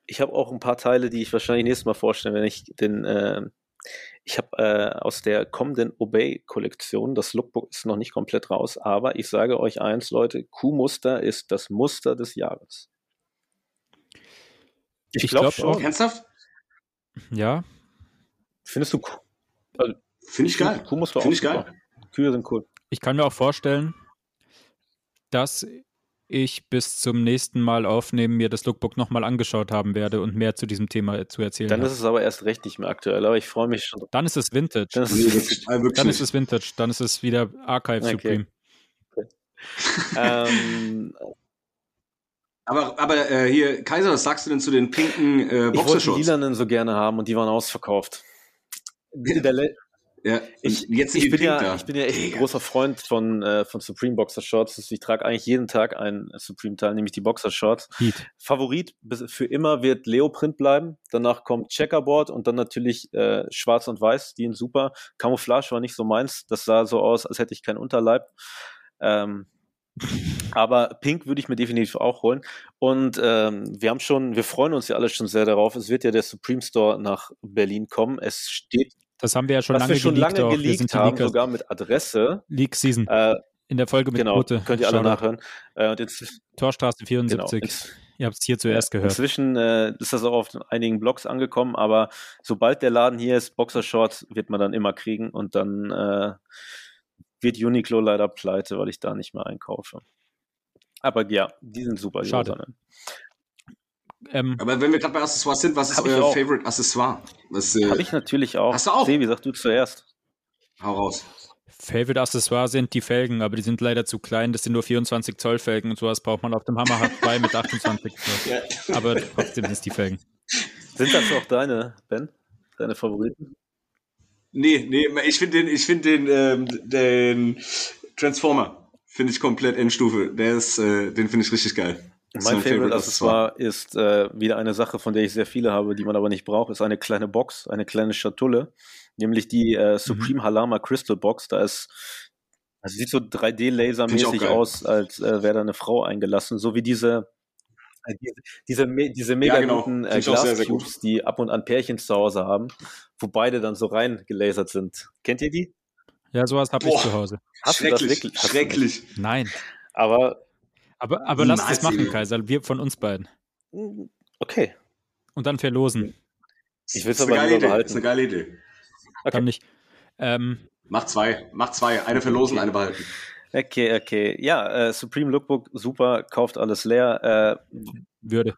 Ich habe auch ein paar Teile, die ich wahrscheinlich nächstes Mal vorstellen, wenn ich den, äh, ich habe äh, aus der kommenden Obey Kollektion, das Lookbook ist noch nicht komplett raus, aber ich sage euch eins, Leute, Kuhmuster ist das Muster des Jahres. Ich, Ich glaube glaub schon. auch. Ernsthaft? Ja, Findest du Kuh- Finde ich geil. Kuhmuster Finde auch ich geil. Kühe sind cool. ich kann mir auch vorstellen, dass ich bis zum nächsten Mal aufnehmen mir das Lookbook nochmal angeschaut haben werde und mehr zu diesem Thema zu erzählen Dann habe. ist es aber erst recht nicht mehr aktuell, aber ich freue mich schon. Dann ist es Vintage. Dann ist Nee, es wirklich, wirklich Dann ist es Vintage. Dann ist es wieder Archive Okay. Supreme. ähm, Aber, aber äh, hier, Kaiser, was sagst du denn zu den pinken äh, ich wollte die Boxershorts? Lilanen so gerne haben und die waren ausverkauft. Der Ja, ich, jetzt ich, bin ja, da. ich bin ja echt ein großer Freund von, äh, von Supreme Boxer Shorts. Ich trage eigentlich jeden Tag einen Supreme-Teil, nämlich die Boxer Shorts. Heat. Favorit für immer wird Leoprint bleiben. Danach kommt Checkerboard und dann natürlich äh, Schwarz und Weiß, die sind super. Camouflage war nicht so meins. Das sah so aus, als hätte ich keinen Unterleib. Ähm, aber Pink würde ich mir definitiv auch holen. Und ähm, wir haben schon, wir freuen uns ja alle schon sehr darauf. Es wird ja der Supreme Store nach Berlin kommen. Es steht, Das haben wir ja schon was lange wir schon geleakt. lange geleakt haben, Leaker. sogar mit Adresse. Leak Season. Äh, In der Folge mit genau, Quote. könnt ihr alle nachhören. Äh, und jetzt, Torstraße genau, 74. jetzt, Ihr habt es hier zuerst gehört. Inzwischen äh, ist das auch auf einigen Blogs angekommen, aber sobald der Laden hier ist, Boxershorts wird man dann immer kriegen und dann äh, wird Uniqlo leider pleite, weil ich da nicht mehr einkaufe. Aber ja, die sind super, Schade. Rosanen. Ähm, Aber wenn wir gerade bei Accessoires sind, was ist euer. Favorite Accessoire? Was, äh, Habe ich natürlich auch. Hast du auch? Sebi, sag du zuerst. hau raus. Favorite Accessoire sind die Felgen, aber die sind leider zu klein. Das sind nur 24 Zoll Felgen und sowas braucht man auf dem Hammer H2 mit 28 Zoll. Aber trotzdem sind es die Felgen. Sind das auch deine, Ben? Deine Favoriten? Nee, nee, ich finde den, ich finde den, ähm, den Transformer finde ich komplett Endstufe. Der ist, äh, den finde ich richtig geil. Mein Favorite Accessoire. Ist äh, wieder eine Sache, von der ich sehr viele habe, die man aber nicht braucht, ist eine kleine Box, eine kleine Schatulle, nämlich die äh, Supreme Halama Crystal Box. Da ist Also sieht so 3D-Lasermäßig aus, als äh, wäre da eine Frau eingelassen, so wie diese äh, diese, diese, diese mega Ja, genau. guten äh, Glascubes, die ab und an Pärchen zu Hause haben, wo beide dann so rein gelasert sind. Kennt ihr die? Ja, sowas habe ich zu Hause. Hast du das schrecklich, wirklich? Schrecklich. Nein. Aber Aber, aber lass das machen. Kaiser. Wir von uns beiden. mh, okay. Und dann verlosen. Ich will's Ist aber eine geile lieber Idee. behalten. Ist eine geile Idee. Okay. Dann nicht. Ähm, Mach zwei. Mach zwei. Eine verlosen, eine behalten. Okay, okay. Ja, äh, Supreme Lookbook, super, kauft alles leer. Äh, würde.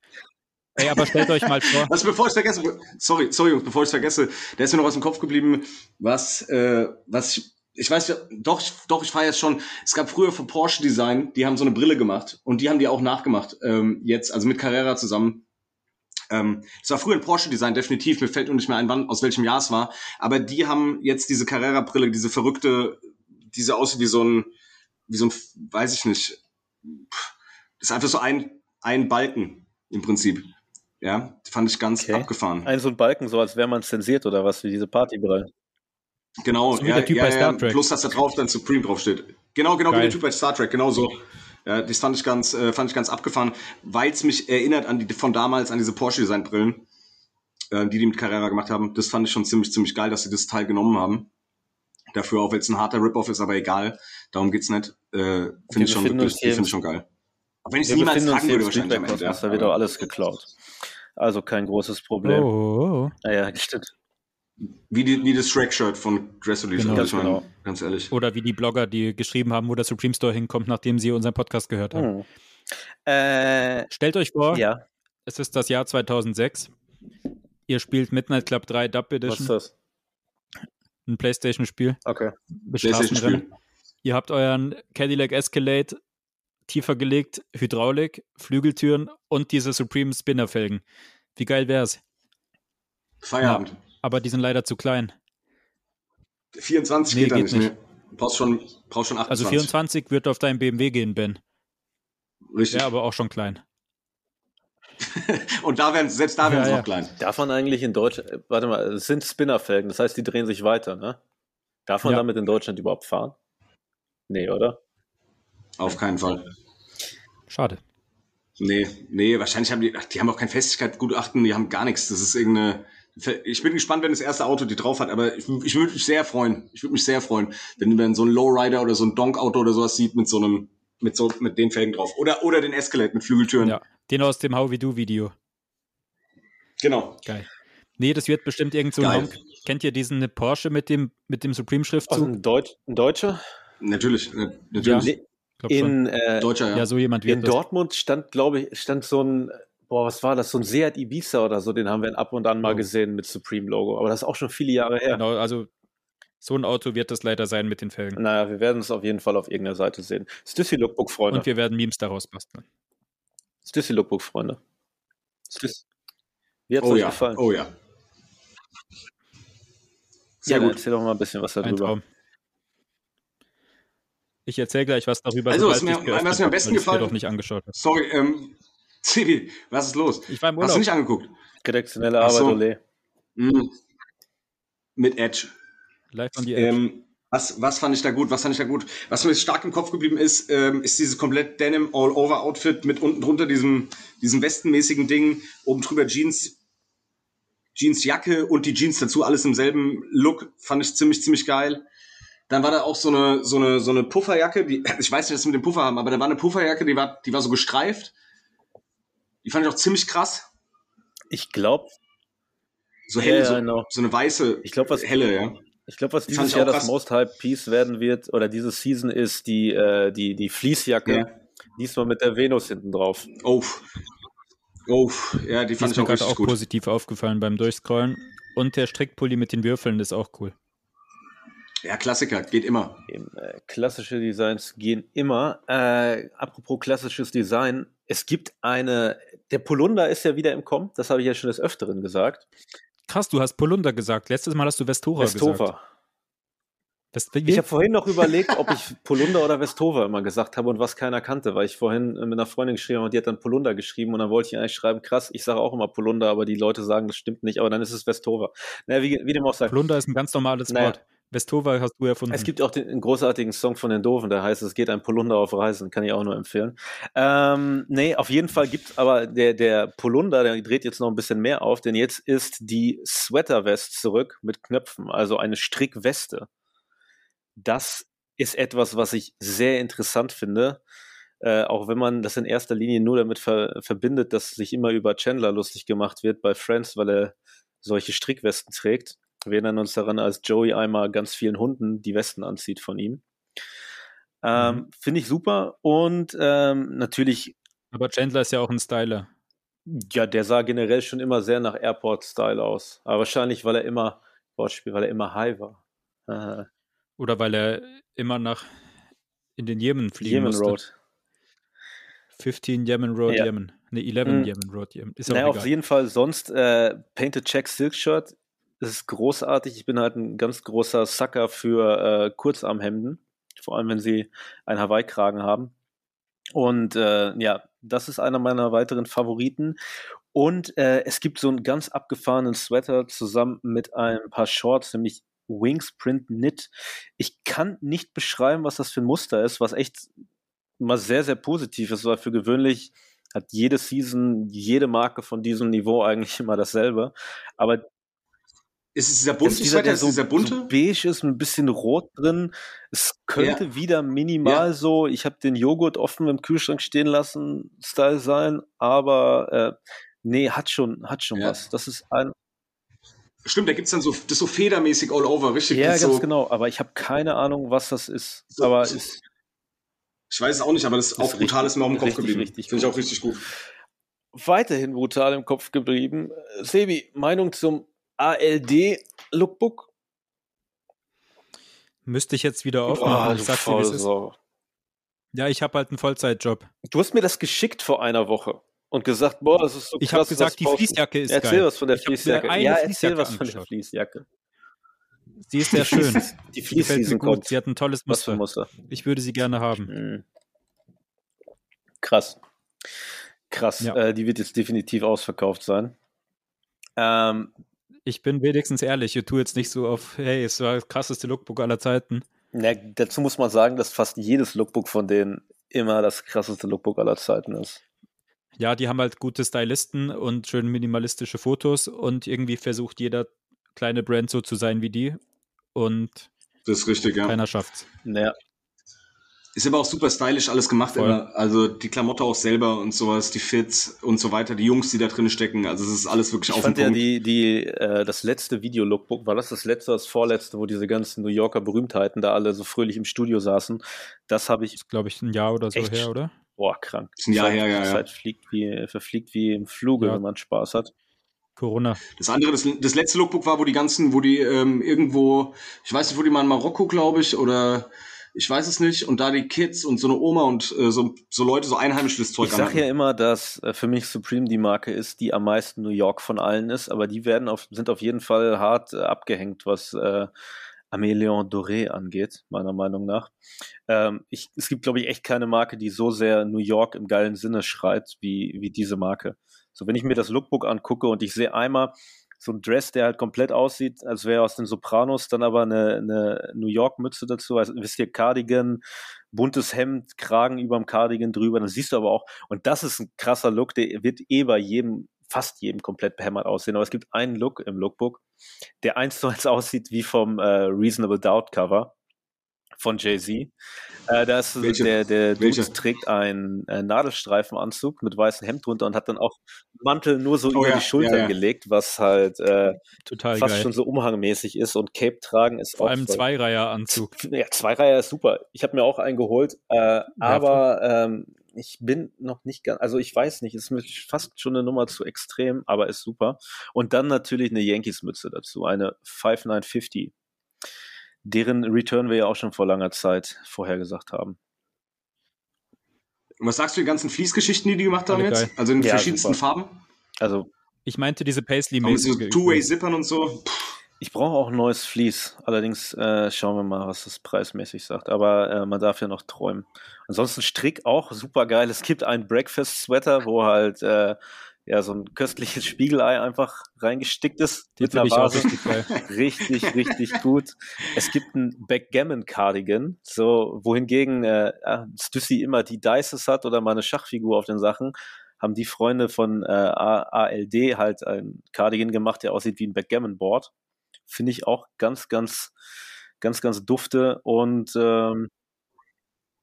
Ey, aber stellt euch mal vor, Was, bevor ich vergesse, sorry, sorry, bevor ich vergesse, da ist mir noch was im Kopf geblieben, was, äh, was ich, weiß ja, doch, ich- doch, ich fahre jetzt schon. Es gab früher von Porsche Design, die haben so eine Brille gemacht und die haben die auch nachgemacht, ähm, jetzt, also mit Carrera zusammen. Ähm, es war früher ein Porsche Design, definitiv, mir fällt nur nicht mehr ein, wann, aus welchem Jahr es war, aber die haben jetzt diese Carrera-Brille, diese verrückte, diese aussieht wie so ein, wie so ein, weiß ich nicht, das ist einfach so ein, ein Balken im Prinzip. Ja, fand ich ganz Okay. abgefahren. ein so ein Balken, so als wäre man zensiert oder was, wie diese Partybrille. Genau, So wie der Typ bei Star Trek. Plus, dass da drauf dann Supreme draufsteht. Genau, genau wie Geil. der Typ bei Star Trek, genau so. Ja, das fand ich ganz, äh, fand ich ganz abgefahren, weil es mich erinnert an die von damals an diese Porsche Design Brillen, äh, die die mit Carrera gemacht haben. Das fand ich schon ziemlich, ziemlich geil, dass sie das Teil genommen haben. Dafür auch, wenn es ein harter Rip-Off ist, aber egal. Darum geht's nicht. Äh, finde ich schon wirklich, finde ich schon geil. Auch wenn ich es niemals tragen würde, wahrscheinlich am Ende. Streetwear-Kosmos, Ja. da wird auch alles geklaut. Also kein großes oh, Problem. oh, oh. Naja, stimmt. Wie, die, wie das Shrek-Shirt von Dress Release. Genau. ich meine, Genau. Ganz ehrlich. oder wie die Blogger, die geschrieben haben, wo der Supreme Store hinkommt, nachdem sie unseren Podcast gehört haben. Hm. Äh, Stellt euch vor, ja, es ist das Jahr 2006. Ihr spielt Midnight Club 3 Dub was Edition, ist das? ein Playstation-Spiel Okay. mit PlayStation-Spiel. Ihr habt euren Cadillac Escalade tiefer gelegt, Hydraulik, Flügeltüren und diese Supreme Spinner-Felgen. Wie geil wär's? Feierabend. Aber die sind leider zu klein. 24 Nee, geht da geht nicht. nicht. Nee. Brauchst schon, brauchst schon 28. Also 24 wird auf deinem BMW gehen, Ben. Richtig. Ja, aber auch schon klein. Und da werden, selbst da Ja, werden sie ja. noch klein. Darf man eigentlich in Deutschland, äh, warte mal, es sind Spinnerfelgen, das heißt, die drehen sich weiter, ne? Darf man Ja. damit in Deutschland überhaupt fahren? Nee, oder? Auf keinen Fall. Schade. Nee, nee, wahrscheinlich haben die, ach, die haben auch kein Festigkeitsgutachten, die haben gar nichts. Das ist irgendeine, ich bin gespannt, wenn das erste Auto die drauf hat, aber ich, ich würde mich sehr freuen. Ich würde mich sehr freuen, wenn man so ein Lowrider oder so ein Donk-Auto oder sowas sieht mit so einem, mit so, mit den Felgen drauf. Oder, oder den Escalade mit Flügeltüren. Ja. Den aus dem How We Do Video. Genau. Geil. Nee, das wird bestimmt irgend so ein. Kennt ihr diesen Porsche mit dem, mit dem Supreme-Schriftzug? Ein, Deutsch, ein Deutscher? Natürlich, ne- natürlich. Schon. In, äh, Deutscher, ja. Ja, so jemand wird in das. Dortmund stand, glaube ich, stand so ein, boah, was war das? So ein Seat Ibiza oder so, den haben wir ab und an mal Oh. gesehen mit Supreme-Logo. Aber das ist auch schon viele Jahre her. Genau, also so ein Auto wird das leider sein mit den Felgen. Naja, wir werden es auf jeden Fall auf irgendeiner Seite sehen. Stüssi Lookbook, Freunde. Und wir werden Memes daraus basteln. Stüssi Lookbook, Freunde. Stüssi. Wie hat es Oh euch ja, gefallen? oh ja. ja, Sehr dann gut. erzähl doch mal ein bisschen was Ein darüber. Traum. Ich erzähle gleich was darüber, Also, was mir- was mir am besten gefallen- doch nicht angeschaut habe. Sorry, ähm, Zivi, was ist los? Ich war im Hast Urlaub. du nicht angeguckt? Redaktionelle Arbeit, so. Ole. Mhm. Mit Edge. Live on the Edge. Ähm, was, was fand ich da gut? Was fand ich da gut? Was mir stark im Kopf geblieben ist, ähm, ist dieses komplett Denim All-Over Outfit mit unten drunter diesem, diesem westenmäßigen Ding, oben drüber Jeans, Jeansjacke und die Jeans dazu, alles im selben Look, fand ich ziemlich, ziemlich geil. Dann war da auch so eine, so eine, so eine Pufferjacke, die, ich weiß nicht, was sie mit dem Puffer haben, aber da war eine Pufferjacke, die war, die war so gestreift. Die fand ich auch ziemlich krass. Ich glaube, So hell, ja, so, genau. so eine weiße, Ich glaub, was- helle, ja. ich glaube, was Die fand dieses Jahr das. Most Hype Piece werden wird, oder diese Season ist die, äh, die, die Fließjacke. Ja. Diesmal mit der Venus hinten drauf. Oh. Oh, ja, die Die fand ist ich mir auch gerade richtig auch gut. positiv aufgefallen beim Durchscrollen. Und der Strickpulli mit den Würfeln ist auch cool. Ja, Klassiker, geht immer. Eben, äh, klassische Designs gehen immer. Äh, apropos klassisches Design, es gibt eine, der Polunder ist ja wieder im Kommen, das habe ich ja schon des Öfteren gesagt. Krass, du hast Polunder gesagt. Letztes Mal hast du Vestora gesagt. Vestova. West wie? Ich habe vorhin noch überlegt, ob ich Polunder oder Vestova immer gesagt habe und was keiner kannte, weil ich vorhin mit einer Freundin geschrieben habe und die hat dann Polunder geschrieben und dann wollte ich eigentlich schreiben, krass, ich sage auch immer Polunder, aber die Leute sagen, das stimmt nicht, aber dann ist es Vestova. Naja, wie, wie dem auch sei. Polunder ist ein ganz normales Naja. Wort. Vestova hast du erfunden. Es gibt auch den, einen großartigen Song von den Doofen, der heißt, es geht ein Polunder auf Reisen, kann ich auch nur empfehlen. Ähm, nee, auf jeden Fall gibt aber der, der Polunder, der dreht jetzt noch ein bisschen mehr auf, denn jetzt ist die Sweater-West zurück mit Knöpfen, also eine Strickweste. Das ist etwas, was ich sehr interessant finde. Äh, auch wenn man das in erster Linie nur damit ver verbindet, dass sich immer über Chandler lustig gemacht wird bei Friends, weil er solche Strickwesten trägt. Wir erinnern uns daran, als Joey einmal ganz vielen Hunden die Westen anzieht von ihm. Ähm, mhm. Finde ich super und ähm, natürlich. Aber Chandler ist ja auch ein Styler. Ja, der sah generell schon immer sehr nach Airport-Style aus. Aber wahrscheinlich, weil er immer, Wortspiel, weil er immer high war. Äh. Oder weil er immer nach in den Jemen fliegen Yemen musste. Road. 15 Yemen Road, ja. Yemen. Ne, 11 mhm. Yemen Road, Yemen. Ist naja, auf jeden Fall sonst äh, Painted Check Silk Shirt es ist großartig. Ich bin halt ein ganz großer Sucker für äh, Kurzarmhemden, vor allem wenn sie einen Hawaii-Kragen haben. Und äh, ja, das ist einer meiner weiteren Favoriten. Und äh, es gibt so einen ganz abgefahrenen Sweater zusammen mit ein paar Shorts, nämlich Wings Print Knit. Ich kann nicht beschreiben, was das für ein Muster ist, was echt mal sehr, sehr positiv ist, weil für gewöhnlich hat jede Season, jede Marke von diesem Niveau eigentlich immer dasselbe. Aber ist es dieser bunte ist dieser, der so, dieser bunte? So beige ist, mit ein bisschen rot drin. Es könnte ja. wieder minimal ja. so, ich habe den Joghurt offen im Kühlschrank stehen lassen, Style sein, aber äh, nee, hat schon, hat schon ja. was. Das ist ein. Stimmt, da gibt es dann so, das so federmäßig all over, richtig? Ja, ganz so genau, aber ich habe keine Ahnung, was das ist. So, aber so, ist, ich weiß es auch nicht, aber das ist auch brutal ist mir auch im Kopf geblieben. Finde ich auch richtig gut. Weiterhin brutal im Kopf geblieben. Sebi, Meinung zum ALD Lookbook? Müsste ich jetzt wieder aufmachen. Oh, ich sag dir, ist. Ja, ich habe halt einen Vollzeitjob. Du hast mir das geschickt vor einer Woche und gesagt, boah, das ist so Ich habe gesagt, die Fließjacke ist erzähl geil. was von der Fließjacke. Ja, erzähl was von der Fließjacke. Sie ist sehr schön. die Fließseason kommt. Sie hat ein tolles Muster. Muster. Ich würde sie gerne haben. Mhm. Krass. Krass. Ja. Äh, die wird jetzt definitiv ausverkauft sein. Ähm, ich bin wenigstens ehrlich, ich tue jetzt nicht so auf, hey, es war das krasseste Lookbook aller Zeiten. Ja, dazu muss man sagen, dass fast jedes Lookbook von denen immer das krasseste Lookbook aller Zeiten ist. Ja, die haben halt gute Stylisten und schön minimalistische Fotos und irgendwie versucht jeder kleine Brand so zu sein wie die und das ist richtig, ja. keiner schafft's. Ja, ist aber auch super stylisch alles gemacht immer. Also die Klamotte auch selber und sowas, die Fits und so weiter, die Jungs, die da drin stecken. Also es ist alles wirklich ich auf fand ja die, die, äh, das letzte Video-Lookbook, war das das letzte, das vorletzte, wo diese ganzen New Yorker Berühmtheiten da alle so fröhlich im Studio saßen. Das habe ich. glaube ich, ein Jahr oder so her, oder? Boah, krank. Ist ein Jahr her, ja, ja. Zeit fliegt wie, verfliegt wie im Fluge, ja. wenn man Spaß hat. Corona. Das andere, das, das letzte Lookbook war, wo die ganzen, wo die ähm, irgendwo, ich weiß nicht, wo die mal in Marokko, glaube ich, oder ich weiß es nicht. Und da die Kids und so eine Oma und äh, so, so Leute, so einheimisches Zeug Ich sag ja immer, dass äh, für mich Supreme die Marke ist, die am meisten New York von allen ist, aber die werden auf, sind auf jeden Fall hart äh, abgehängt, was äh, Amélion Doré angeht, meiner Meinung nach. Ähm, ich, es gibt, glaube ich, echt keine Marke, die so sehr New York im geilen Sinne schreit, wie, wie diese Marke. So, wenn ich mir das Lookbook angucke und ich sehe einmal, so ein Dress, der halt komplett aussieht, als wäre aus den Sopranos, dann aber eine, eine New York-Mütze dazu, also wisst ihr, Cardigan, buntes Hemd, Kragen überm Cardigan drüber, dann siehst du aber auch, und das ist ein krasser Look, der wird eh bei jedem, fast jedem komplett behämmert aussehen, aber es gibt einen Look im Lookbook, der eins zu eins aussieht wie vom äh, Reasonable Doubt Cover von Jay-Z. Äh, da ist Welche? der, der Dude trägt einen äh, Nadelstreifenanzug mit weißem Hemd drunter und hat dann auch Mantel nur so oh, über ja. die Schultern ja, ja. gelegt, was halt äh, Total fast geil. schon so umhangmäßig ist und Cape tragen ist Vor auch allem Zweireiher-Anzug. Ja, Zweireiher ist super. Ich habe mir auch einen geholt, äh, aber ähm, ich bin noch nicht ganz, also ich weiß nicht, ist mir fast schon eine Nummer zu extrem, aber ist super. Und dann natürlich eine Yankees-Mütze dazu, eine 5950 deren Return wir ja auch schon vor langer Zeit vorhergesagt haben. Und was sagst du die ganzen Fließgeschichten, die die gemacht haben jetzt? Also in ja, verschiedensten super. Farben? Also ich meinte diese paisley Mit so Two-Way-Zippern und so. Ich brauche auch ein neues Vlies. Allerdings äh, schauen wir mal, was das preismäßig sagt. Aber äh, man darf ja noch träumen. Ansonsten Strick auch super geil. Es gibt einen Breakfast-Sweater, wo halt äh, ja, so ein köstliches Spiegelei einfach reingestickt ist. Die finde ich auch richtig. Richtig, richtig gut. Es gibt ein Backgammon-Cardigan, so, wohingegen äh, Stussy immer die Dices hat oder mal eine Schachfigur auf den Sachen, haben die Freunde von äh, ALD halt ein Cardigan gemacht, der aussieht wie ein Backgammon-Board. Finde ich auch ganz, ganz, ganz, ganz dufte und ähm,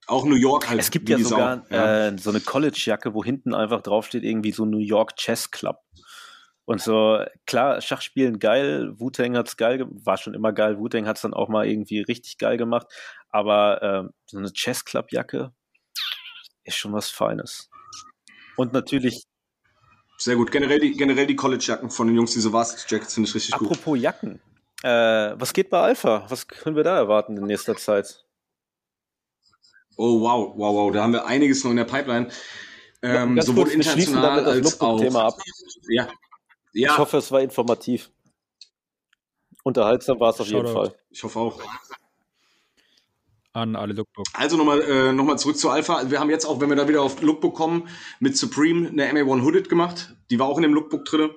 auch New York halt. Es gibt ja sogar ja. Äh, so eine College-Jacke, wo hinten einfach draufsteht, irgendwie so New York Chess Club. Und so, klar, Schachspielen geil, Wu-Tang hat's geil, war schon immer geil, Wu-Tang hat's dann auch mal irgendwie richtig geil gemacht, aber äh, so eine Chess Club-Jacke ist schon was Feines. Und natürlich. Sehr gut. Generell die, generell die College-Jacken von den Jungs, diese Varsity-Jackets finde ich richtig Apropos gut. Apropos Jacken. Äh, was geht bei Alpha? Was können wir da erwarten in nächster Zeit? Oh, wow, wow, wow. Da haben wir einiges noch in der Pipeline. Ähm, ja, sowohl kurz, international als auch. Ab. Ja. ja. Ich hoffe, es war informativ. Unterhaltsam war es auf jeden Fall. Ich hoffe auch. An alle Lookbook. Also nochmal äh, noch zurück zu Alpha. Wir haben jetzt auch, wenn wir da wieder auf Lookbook kommen, mit Supreme eine MA1 Hooded gemacht. Die war auch in dem Lookbook drin.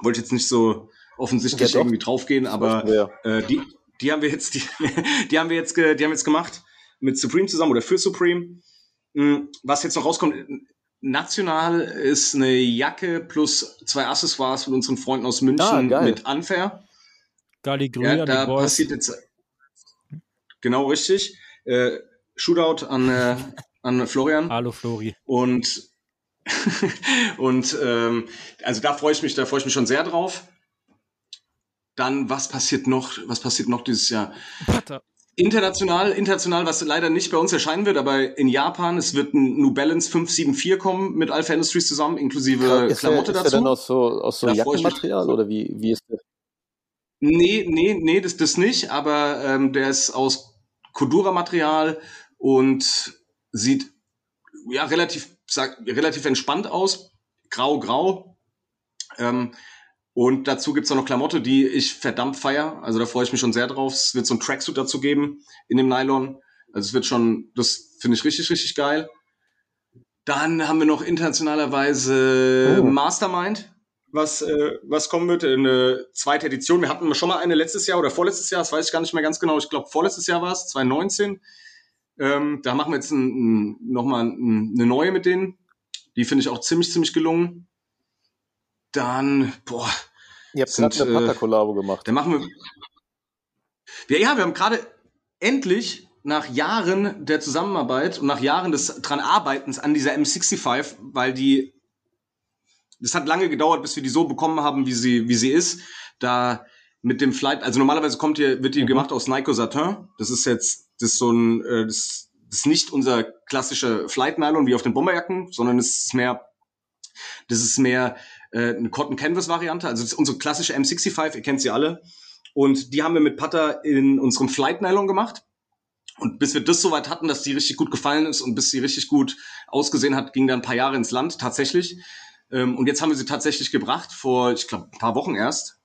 Wollte jetzt nicht so offensichtlich ja, irgendwie draufgehen, aber äh, die, die haben wir jetzt, die, die haben wir jetzt, die haben wir jetzt gemacht mit Supreme zusammen oder für Supreme. Hm, was jetzt noch rauskommt, national ist eine Jacke plus zwei Accessoires von unseren Freunden aus München ah, mit Unfair. Galligrü ja, da passiert jetzt genau richtig. Äh, Shootout an, äh, an Florian. Hallo Flori. Und und ähm, also da freue ich mich, da freue ich mich schon sehr drauf. Dann was passiert noch? Was passiert noch dieses Jahr? Butter. International, international, was leider nicht bei uns erscheinen wird, aber in Japan, es wird ein New Balance 574 kommen mit Alpha Industries zusammen, inklusive ja, ist Klamotte der, ist dazu. Ist der denn aus so, aus so Jackenmaterial oder wie, wie ist der? Nee, nee, nee, das, das nicht, aber ähm, der ist aus Kodura-Material und sieht ja relativ, sag, relativ entspannt aus. Grau, grau. Ähm, und dazu gibt's auch noch Klamotte, die ich verdammt feier. Also da freue ich mich schon sehr drauf. Es wird so ein Tracksuit dazu geben in dem Nylon. Also es wird schon, das finde ich richtig, richtig geil. Dann haben wir noch internationalerweise oh. Mastermind, was, äh, was kommen wird. Eine zweite Edition. Wir hatten schon mal eine letztes Jahr oder vorletztes Jahr, das weiß ich gar nicht mehr ganz genau. Ich glaube, vorletztes Jahr war es, 2019. Ähm, da machen wir jetzt ein, ein, nochmal ein, eine neue mit denen. Die finde ich auch ziemlich, ziemlich gelungen. Dann, boah. Ihr habt gerade eine Pata-Kollabo gemacht. Dann machen wir. Ja, ja, wir haben gerade endlich nach Jahren der Zusammenarbeit und nach Jahren des dran Arbeitens an dieser M65, weil die, das hat lange gedauert, bis wir die so bekommen haben, wie sie, wie sie ist. Da mit dem Flight, also normalerweise kommt hier, wird die mhm. gemacht aus Nico Satin. Das ist jetzt, das ist so ein, äh, das, das ist nicht unser klassischer Flight Nylon wie auf den Bomberjacken, sondern es ist mehr, das ist mehr äh, eine Cotton Canvas Variante. Also das ist unsere klassische M65, ihr kennt sie alle. Und die haben wir mit Putter in unserem Flight Nylon gemacht. Und bis wir das soweit hatten, dass die richtig gut gefallen ist und bis sie richtig gut ausgesehen hat, ging da ein paar Jahre ins Land, tatsächlich. Ähm, und jetzt haben wir sie tatsächlich gebracht, vor, ich glaube, ein paar Wochen erst.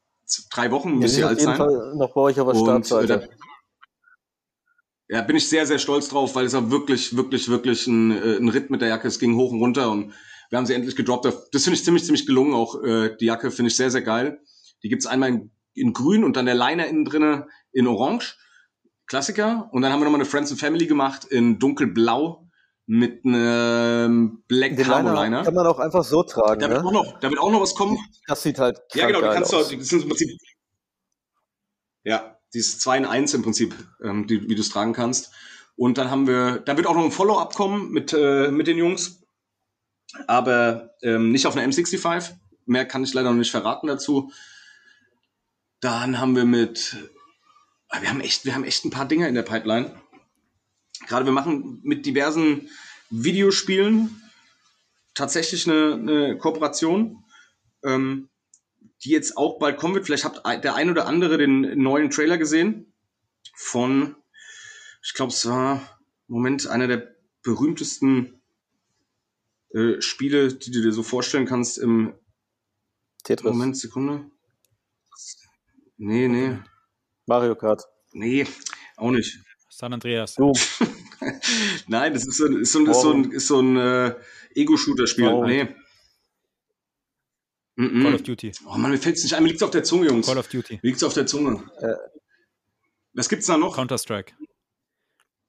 Drei Wochen müsste sie alt sein. Fall noch bei euch auf der Startseite. Ja, bin ich sehr, sehr stolz drauf, weil es war wirklich, wirklich, wirklich ein, äh, ein Ritt mit der Jacke. Es ging hoch und runter und wir haben sie endlich gedroppt. Das finde ich ziemlich, ziemlich gelungen. Auch äh, die Jacke finde ich sehr, sehr geil. Die gibt's einmal in, in grün und dann der Liner innen drinne in orange. Klassiker. Und dann haben wir nochmal eine Friends and Family gemacht in dunkelblau mit einem Black Den Camo Liner. Kann man auch einfach so tragen. Da wird, ne? auch, noch, da wird auch noch was kommen. Das sieht halt. Ja, genau, die kannst aus. du, das sind im Prinzip. Ja, die ist 2 in 1 im Prinzip, ähm, die, wie du es tragen kannst. Und dann haben wir, da wird auch noch ein Follow-up kommen mit, äh, mit den Jungs aber ähm, nicht auf einer M65. Mehr kann ich leider noch nicht verraten dazu. Dann haben wir mit, ah, wir haben echt, wir haben echt ein paar Dinge in der Pipeline. Gerade wir machen mit diversen Videospielen tatsächlich eine, eine Kooperation, ähm, die jetzt auch bald kommen wird. Vielleicht habt der ein oder andere den neuen Trailer gesehen von, ich glaube, es war, Moment, einer der berühmtesten äh, Spiele, die du dir so vorstellen kannst im Tetris. Moment, Sekunde. Nee, nee. Mario Kart. Nee, auch nicht. San Andreas. Doom. Nein, das ist so ein, ist so ist so ein, ist so ein äh, Ego-Shooter-Spiel. Nee. Mm -mm. Call of Duty. Oh Mann, mir fällt es nicht ein. Mir liegt auf der Zunge, Jungs. Call of Duty. Mir liegt's auf der Zunge. Äh. Was gibt's da noch? Counter-Strike.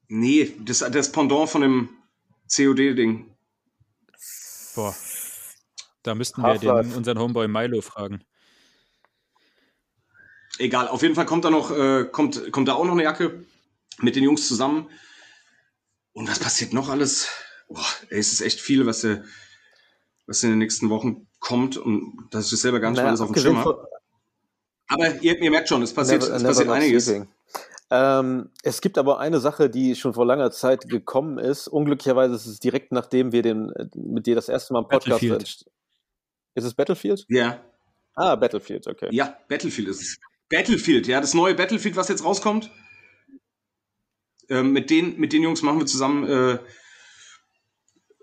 Nee, das, das Pendant von dem COD-Ding. Boah. Da müssten wir den, unseren Homeboy Milo fragen. Egal, auf jeden Fall kommt da noch, äh, kommt, kommt da auch noch eine Jacke mit den Jungs zusammen. Und was passiert noch alles? Boah, ey, es ist echt viel, was, äh, was in den nächsten Wochen kommt und das selber gar nicht Naja, alles auf dem Schirm habe. Aber ihr, ihr merkt schon, es passiert, Never- es never passiert einiges. sleeping. Ähm, es gibt aber eine Sache, die schon vor langer Zeit gekommen ist. Unglücklicherweise ist es direkt nachdem wir den äh, mit dir das erste Mal im Podcast entst- Ist es Battlefield? Ja, Ah, Battlefield, okay. ja, Battlefield ist es. Battlefield, ja, das neue Battlefield, was jetzt rauskommt. Ähm, mit, den, mit den Jungs machen wir zusammen, äh,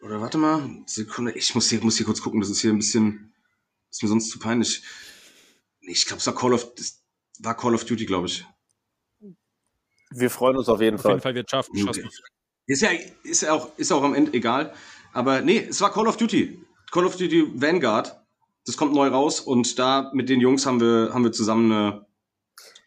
oder warte mal, Sekunde, ich muss hier, muss hier kurz gucken, das ist hier ein bisschen, ist mir sonst zu peinlich. Nee, ich glaube, es war Call of, war Call of Duty, glaube ich. Wir freuen uns auf jeden Auf Fall. jeden Fall wird scharf geschossen. Ist ja, ist ja auch, ist auch am Ende egal. Aber nee, es war Call of Duty. Call of Duty Vanguard. Das kommt neu raus und da mit den Jungs haben wir, haben wir zusammen eine,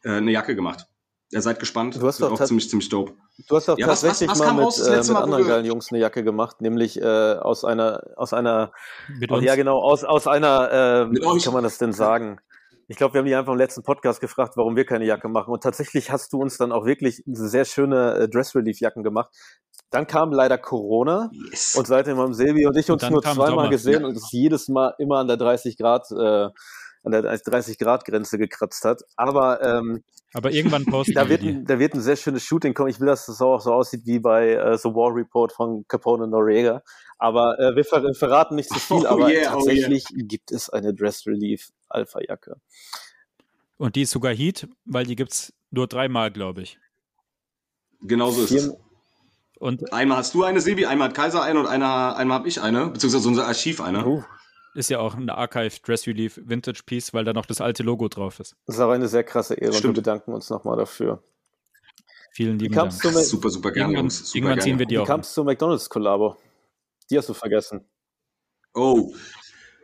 äh, eine Jacke gemacht. Ihr seid gespannt. Du hast doch auch ziemlich, ziemlich dope. Du hast doch Ja, was- was- tatsächlich was mal mit, äh, letzte mit Mal, anderen wir- geilen Jungs eine Jacke gemacht, nämlich äh, aus einer, aus einer, Mit uns. ja genau, aus, aus einer, äh, wie kann man das denn sagen? Ich glaube, wir haben die einfach im letzten Podcast gefragt, warum wir keine Jacke machen. Und tatsächlich hast du uns dann auch wirklich sehr schöne äh, Dress-Relief-Jacken gemacht. Dann kam leider Corona Yes. und seitdem haben Silvi und ich Und uns dann nur zweimal Sommer. gesehen Ja. und es jedes Mal immer an der 30 Grad, äh, an der 30 Grad Grenze gekratzt hat. Aber ähm, Aber irgendwann posten da wir wird, ein, da wird ein sehr schönes Shooting kommen. Ich will, dass das auch so aussieht wie bei äh, The War Report von Capone Noriega. Aber äh, wir ver verraten nicht zu viel, Oh aber yeah, oh tatsächlich gibt es eine Dress Relief Alpha Jacke. Und die ist sogar Heat, weil die gibt es nur dreimal, glaube ich. Genau so ist es. Und Einmal hast du eine, Sebi, einmal hat Kaiser eine und einer, einmal habe ich eine, beziehungsweise unser Archiv eine. uh, ist ja auch ein Archive Dress Relief Vintage Piece, weil da noch das alte Logo drauf ist. das ist auch eine sehr krasse Ehre und wir Stimmt. bedanken uns nochmal dafür. Vielen Wie lieben Dank. mit, Super, super gerne, Irgendwann, Jungs. Super irgendwann gerne. ziehen wir die wie auch. kamst du zur McDonalds Kollabo? Die hast du vergessen. Oh.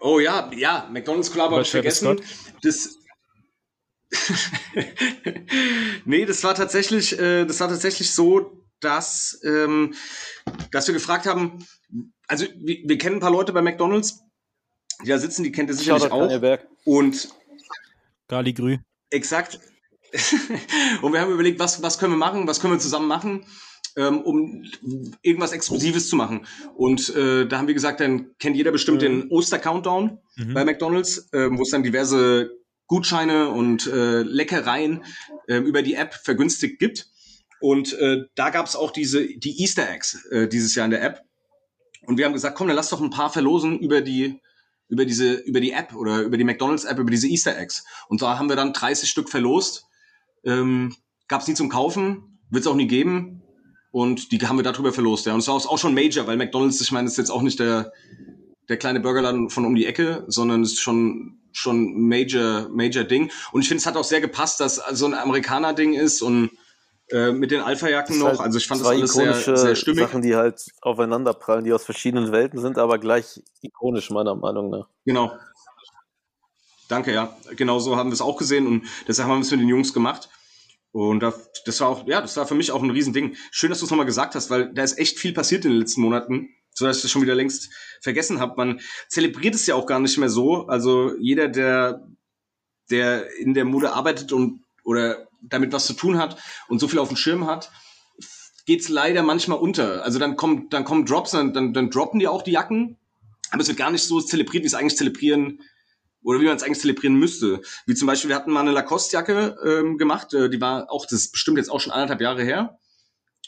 Oh ja, ja, McDonalds Collab Über habe ich vergessen. Das nee, das war tatsächlich, äh, das war tatsächlich so, dass, ähm, dass wir gefragt haben, also wir, wir kennen ein paar Leute bei McDonalds, die da sitzen, die kennt ihr sicherlich Shoutout auch. Und Gali Grü. Exakt. und wir haben überlegt, was, was können wir machen, was können wir zusammen machen, ähm, um irgendwas Exklusives zu machen. Und äh, da haben wir gesagt, dann kennt jeder bestimmt Mhm. den Oster-Countdown Mhm. bei McDonalds, ähm, wo es dann diverse Gutscheine und äh, Leckereien ähm, über die App vergünstigt gibt. Und äh, da gab es auch diese die Easter Eggs äh, dieses Jahr in der App. Und wir haben gesagt, komm, dann lass doch ein paar verlosen über die über diese über die App oder über die McDonalds App über diese Easter Eggs. Und da haben wir dann 30 Stück verlost. Ähm, gab es nie zum Kaufen, wird es auch nie geben. Und die haben wir darüber verlost. Ja. Und es war auch schon Major, weil McDonalds, ich meine, ist jetzt auch nicht der der kleine Burgerladen von um die Ecke, sondern es ist schon schon Major Major Ding. Und ich finde, es hat auch sehr gepasst, dass so ein Amerikaner Ding ist und äh, mit den Alpha-Jacken noch. halt also ich fand das alles sehr, sehr stimmig. Sachen, die halt aufeinander prallen, die aus verschiedenen Welten sind, aber gleich ikonisch meiner Meinung nach. Genau. Danke, ja. Genau so haben wir es auch gesehen und deshalb haben wir es mit den Jungs gemacht. Und da, das war auch, ja, das war für mich auch ein Riesending. Schön, dass du es nochmal gesagt hast, weil da ist echt viel passiert in den letzten Monaten, so dass ich das schon wieder längst vergessen habe. Man zelebriert es ja auch gar nicht mehr so. Also jeder, der, der in der Mode arbeitet und oder damit was zu tun hat und so viel auf dem Schirm hat, geht's leider manchmal unter. Also dann kommt, dann kommen Drops, dann, dann, dann droppen die auch die Jacken, aber es wird gar nicht so zelebriert, wie es eigentlich zelebrieren oder wie man es eigentlich zelebrieren müsste. Wie zum Beispiel, wir hatten mal eine Lacoste-Jacke ähm, gemacht, äh, die war auch, das ist bestimmt jetzt auch schon anderthalb Jahre her.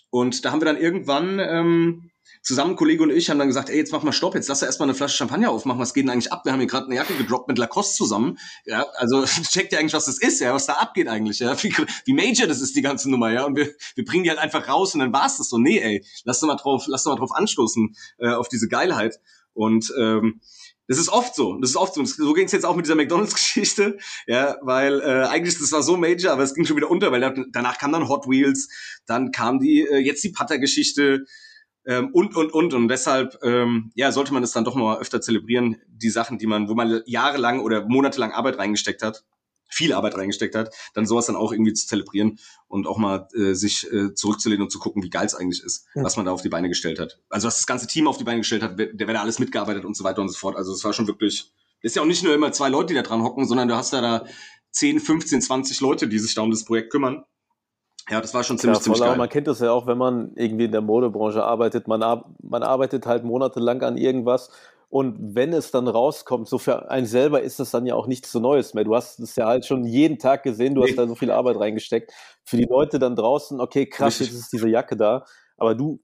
Und da haben wir dann irgendwann ähm, zusammen, Kollege und ich, haben dann gesagt, ey, jetzt mach mal Stopp, jetzt lass da erstmal eine Flasche Champagner aufmachen, was geht denn eigentlich ab? Wir haben hier gerade eine Jacke gedroppt mit Lacoste zusammen. Ja, also checkt ihr eigentlich, was das ist, ja, was da abgeht eigentlich, ja, wie, wie major das ist, die ganze Nummer, ja. Und wir, wir bringen die halt einfach raus und dann war's das so. Nee, ey, lass doch mal drauf, lass doch mal drauf anstoßen, äh, auf diese Geilheit. Und ähm, das ist oft so. Das ist oft so. So ging es jetzt auch mit dieser McDonalds-Geschichte, ja, weil äh, eigentlich das war so major, aber es ging schon wieder unter, weil da, danach kam dann Hot Wheels, dann kam die äh, jetzt die Putter-Geschichte Ähm, und, und, und. Und deshalb, ähm, ja, sollte man es dann doch mal öfter zelebrieren, die Sachen, die man, wo man jahrelang oder monatelang Arbeit reingesteckt hat, viel Arbeit reingesteckt hat, dann sowas dann auch irgendwie zu zelebrieren und auch mal äh, sich äh, zurückzulehnen und zu gucken, wie geil es eigentlich ist, mhm. was man da auf die Beine gestellt hat. Also was das ganze Team auf die Beine gestellt hat, der, wer da alles mitgearbeitet und so weiter und so fort. Also es war schon wirklich, ist ja auch nicht nur immer zwei Leute, die da dran hocken, sondern du hast da da 10, 15, 20 Leute, die sich da um das Projekt kümmern. Ja, das war schon ziemlich, ja, ziemlich geil. Man kennt das ja auch, wenn man irgendwie in der Modebranche arbeitet. Man, ar man arbeitet halt monatelang an irgendwas und wenn es dann rauskommt, so für einen selber ist das dann ja auch nichts so Neues mehr. Du hast es ja halt schon jeden Tag gesehen, du nee. hast da so viel Arbeit reingesteckt. Für die Leute dann draußen, okay, krass, Richtig. jetzt ist diese Jacke da. Aber du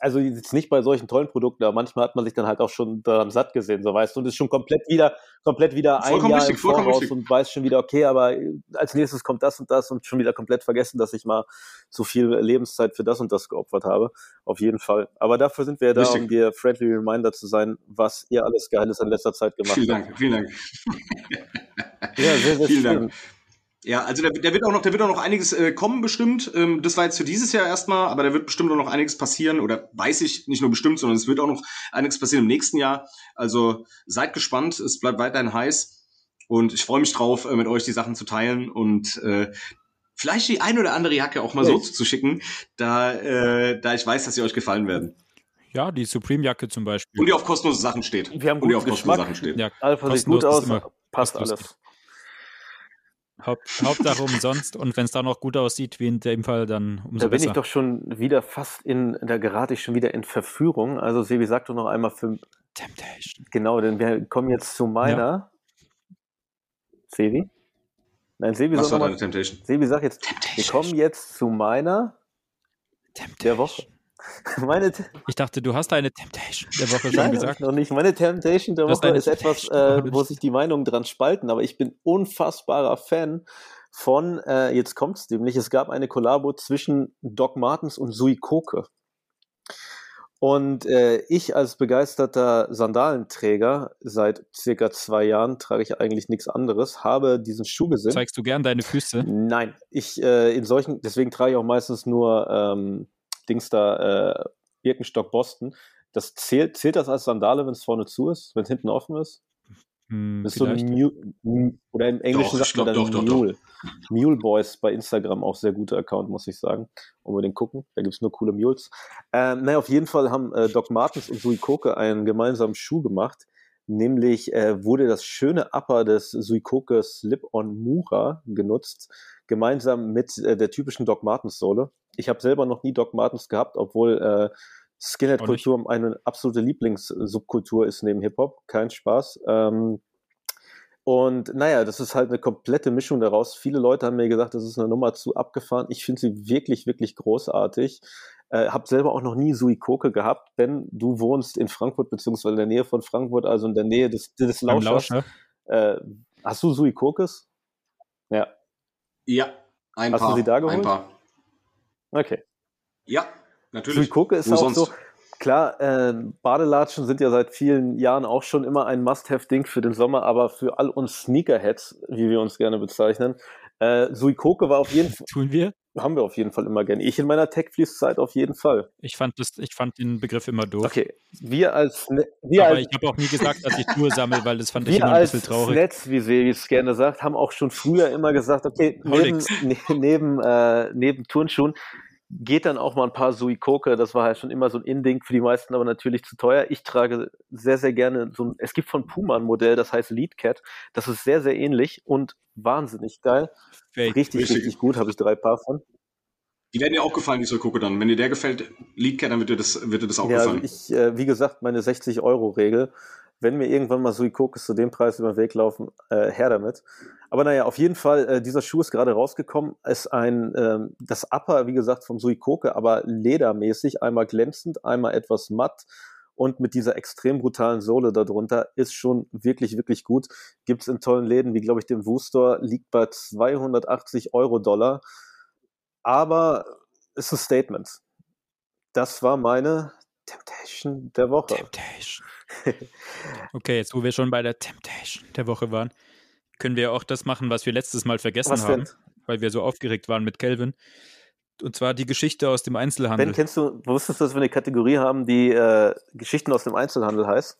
also jetzt nicht bei solchen tollen Produkten, aber manchmal hat man sich dann halt auch schon daran satt gesehen, so weißt du, und ist schon komplett wieder, komplett wieder ein Jahr richtig, im Voraus und weiß schon wieder, okay, aber als nächstes kommt das und das und schon wieder komplett vergessen, dass ich mal so viel Lebenszeit für das und das geopfert habe. Auf jeden Fall. Aber dafür sind wir ja da, richtig. um dir friendly reminder zu sein, was ihr alles Geiles in letzter Zeit gemacht vielen habt. Vielen Dank, vielen Dank. Ja, sehr, sehr vielen schön. Dank. Ja, also da, da, wird auch noch, da wird auch noch einiges äh, kommen bestimmt. Ähm, das war jetzt für dieses Jahr erstmal, aber da wird bestimmt auch noch einiges passieren oder weiß ich nicht nur bestimmt, sondern es wird auch noch einiges passieren im nächsten Jahr. Also seid gespannt, es bleibt weiterhin heiß und ich freue mich drauf, äh, mit euch die Sachen zu teilen und äh, vielleicht die ein oder andere Jacke auch mal hey. so zu schicken, da, äh, da ich weiß, dass sie euch gefallen werden. Ja, die Supreme-Jacke zum Beispiel. Und die auf kostenlose Sachen steht. Wir haben und die auf kostenlose Sachen steht. Ja, Alpha sieht gut aus, passt alles. Haupt, Hauptsache umsonst und wenn es da noch gut aussieht, wie in dem Fall, dann umso besser. Da bin besser. ich doch schon wieder fast in, da gerate ich schon wieder in Verführung. Also Sebi, sag doch noch einmal für... Temptation. Genau, denn wir kommen jetzt zu meiner... Ja. Sebi? Nein, Sebi Was war deine Temptation? Sebi, sag jetzt, Temptation. wir kommen jetzt zu meiner Temptation. der Woche. Meine ich dachte, du hast eine Temptation der Woche schon Nein, gesagt. noch nicht. Meine Temptation der Woche ist etwas, äh, wo sich die Meinungen dran spalten, aber ich bin unfassbarer Fan von, äh, jetzt kommt's nämlich, es gab eine Kollabo zwischen Doc Martens und Sui Koke. Und äh, ich als begeisterter Sandalenträger seit circa zwei Jahren trage ich eigentlich nichts anderes, habe diesen Schuh gesehen. Zeigst du gern deine Füße? Nein, ich äh, in solchen, deswegen trage ich auch meistens nur ähm, Dings da, äh, Birkenstock Boston. Das zählt, zählt das als Sandale, wenn es vorne zu ist, wenn es hinten offen ist? Hm, ist so ein Mule, oder im Englischen doch, sagt man dann doch, Mule. Doch, Mule Boys bei Instagram auch sehr guter Account, muss ich sagen. Unbedingt gucken, da gibt es nur coole Mules. Ähm, naja, auf jeden Fall haben äh, Doc Martens und Suikoke einen gemeinsamen Schuh gemacht. Nämlich äh, wurde das schöne Upper des Suikoke Slip-on Mura genutzt, gemeinsam mit äh, der typischen Doc Martens Sohle. Ich habe selber noch nie Doc Martens gehabt, obwohl äh, Skinhead-Kultur eine absolute Lieblingssubkultur ist neben Hip-Hop. Kein Spaß. Ähm, und naja, das ist halt eine komplette Mischung daraus. Viele Leute haben mir gesagt, das ist eine Nummer zu abgefahren. Ich finde sie wirklich, wirklich großartig. Äh, hab selber auch noch nie Suikoke gehabt. Ben, du wohnst in Frankfurt, beziehungsweise in der Nähe von Frankfurt, also in der Nähe des, des Lauschers. Lauscher. Äh, hast du Suikokes? Ja. Ja, ein hast paar. Hast du sie da geholt? Ein paar. Okay. Ja, natürlich. Suikoke ist Wo auch sonst? so. Klar, äh, Badelatschen sind ja seit vielen Jahren auch schon immer ein Must-Have-Ding für den Sommer, aber für all uns Sneakerheads, wie wir uns gerne bezeichnen, äh, Suikoke war auf jeden Fall. Tun wir? Haben wir auf jeden Fall immer gerne. Ich in meiner Tech-Fließzeit auf jeden Fall. Ich fand, das, ich fand den Begriff immer doof. Okay, wir als. Ne wir Aber als, ich habe auch nie gesagt, dass ich Schuhe sammle, weil das fand ich immer ein bisschen traurig. Wir als Netz, wie Sevi es gerne sagt, haben auch schon früher immer gesagt, okay, neben, ne, neben, äh, neben Turnschuhen geht dann auch mal ein paar Suikoke, das war halt schon immer so ein Inding, für die meisten aber natürlich zu teuer. Ich trage sehr, sehr gerne so ein, es gibt von Puma ein Modell, das heißt Lead Cat, das ist sehr, sehr ähnlich und wahnsinnig geil. Fake. Richtig, richtig, richtig gut, habe ich drei Paar von. Die werden dir auch gefallen, die Suikoke dann. Wenn dir der gefällt, Lead Cat, dann wird dir das, wird dir das auch ja, gefallen. Ich, äh, wie gesagt, meine 60-Euro-Regel wenn mir irgendwann mal Suikokes zu dem Preis über den Weg laufen, äh, her damit. Aber naja, auf jeden Fall, äh, dieser Schuh ist gerade rausgekommen. Ist ein, ähm, das Upper, wie gesagt, vom Suikoke, aber ledermäßig, einmal glänzend, einmal etwas matt und mit dieser extrem brutalen Sohle darunter ist schon wirklich, wirklich gut. Gibt es in tollen Läden, wie glaube ich dem Wooster, liegt bei 280 Euro Dollar. Aber ist ein Statement. Das war meine Temptation der Woche. Temptation. okay, jetzt wo wir schon bei der Temptation der Woche waren, können wir auch das machen, was wir letztes Mal vergessen was haben, denn? weil wir so aufgeregt waren mit Kelvin. Und zwar die Geschichte aus dem Einzelhandel. Ben, kennst du, wusstest du, dass wir eine Kategorie haben, die äh, Geschichten aus dem Einzelhandel heißt?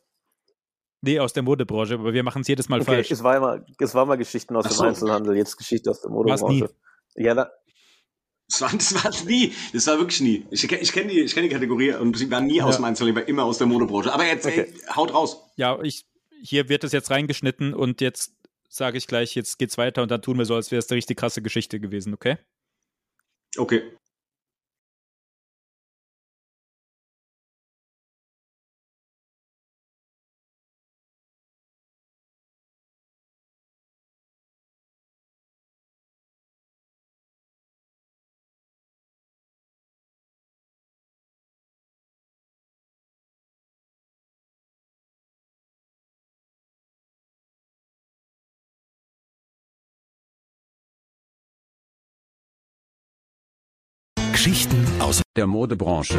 Nee, aus der Modebranche, aber wir machen es jedes Mal okay, falsch. Es war, immer, es war mal Geschichten aus Ach dem so. Einzelhandel, jetzt Geschichte aus der Modebranche. Ja, da, das war, das war nie. Das war wirklich nie. Ich, ich kenne die, kenn die Kategorie und sie war nie ja. aus dem Einzelhandel, war immer aus der Modebranche. Aber jetzt, okay. ey, haut raus. Ja, ich, hier wird es jetzt reingeschnitten und jetzt sage ich gleich, jetzt geht's weiter und dann tun wir so, als wäre es eine richtig krasse Geschichte gewesen, okay? Okay. Geschichten aus der Modebranche.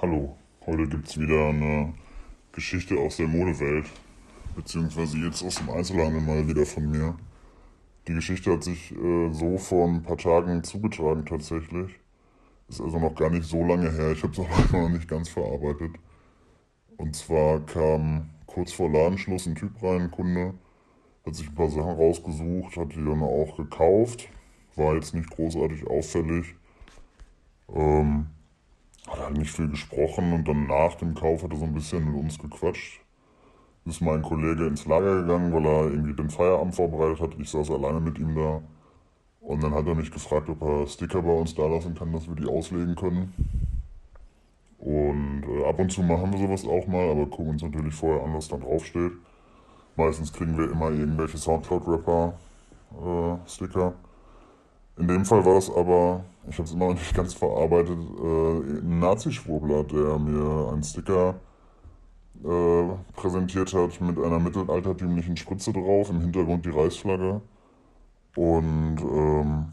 Hallo, heute gibt es wieder eine Geschichte aus der Modewelt, beziehungsweise jetzt aus dem Einzelhandel mal wieder von mir. Die Geschichte hat sich äh, so vor ein paar Tagen zugetragen tatsächlich. Ist also noch gar nicht so lange her. Ich habe es auch noch nicht ganz verarbeitet. Und zwar kam kurz vor Ladenschluss ein Typ rein, ein Kunde, hat sich ein paar Sachen rausgesucht, hat die dann auch gekauft. War jetzt nicht großartig auffällig. Ähm, hat halt nicht viel gesprochen und dann nach dem Kauf hat er so ein bisschen mit uns gequatscht. Ist mein Kollege ins Lager gegangen, weil er irgendwie den Feierabend vorbereitet hat. Ich saß alleine mit ihm da. Und dann hat er mich gefragt, ob er Sticker bei uns da lassen kann, dass wir die auslegen können. Und äh, ab und zu machen wir sowas auch mal, aber gucken uns natürlich vorher an, was da draufsteht. Meistens kriegen wir immer irgendwelche Soundcloud-Rapper-Sticker. Äh, In dem Fall war das aber, ich habe es immer noch nicht ganz verarbeitet, äh, ein Nazi-Schwurbler, der mir einen Sticker äh, präsentiert hat mit einer mittelaltertümlichen Spritze drauf, im Hintergrund die Reichsflagge. Und ähm,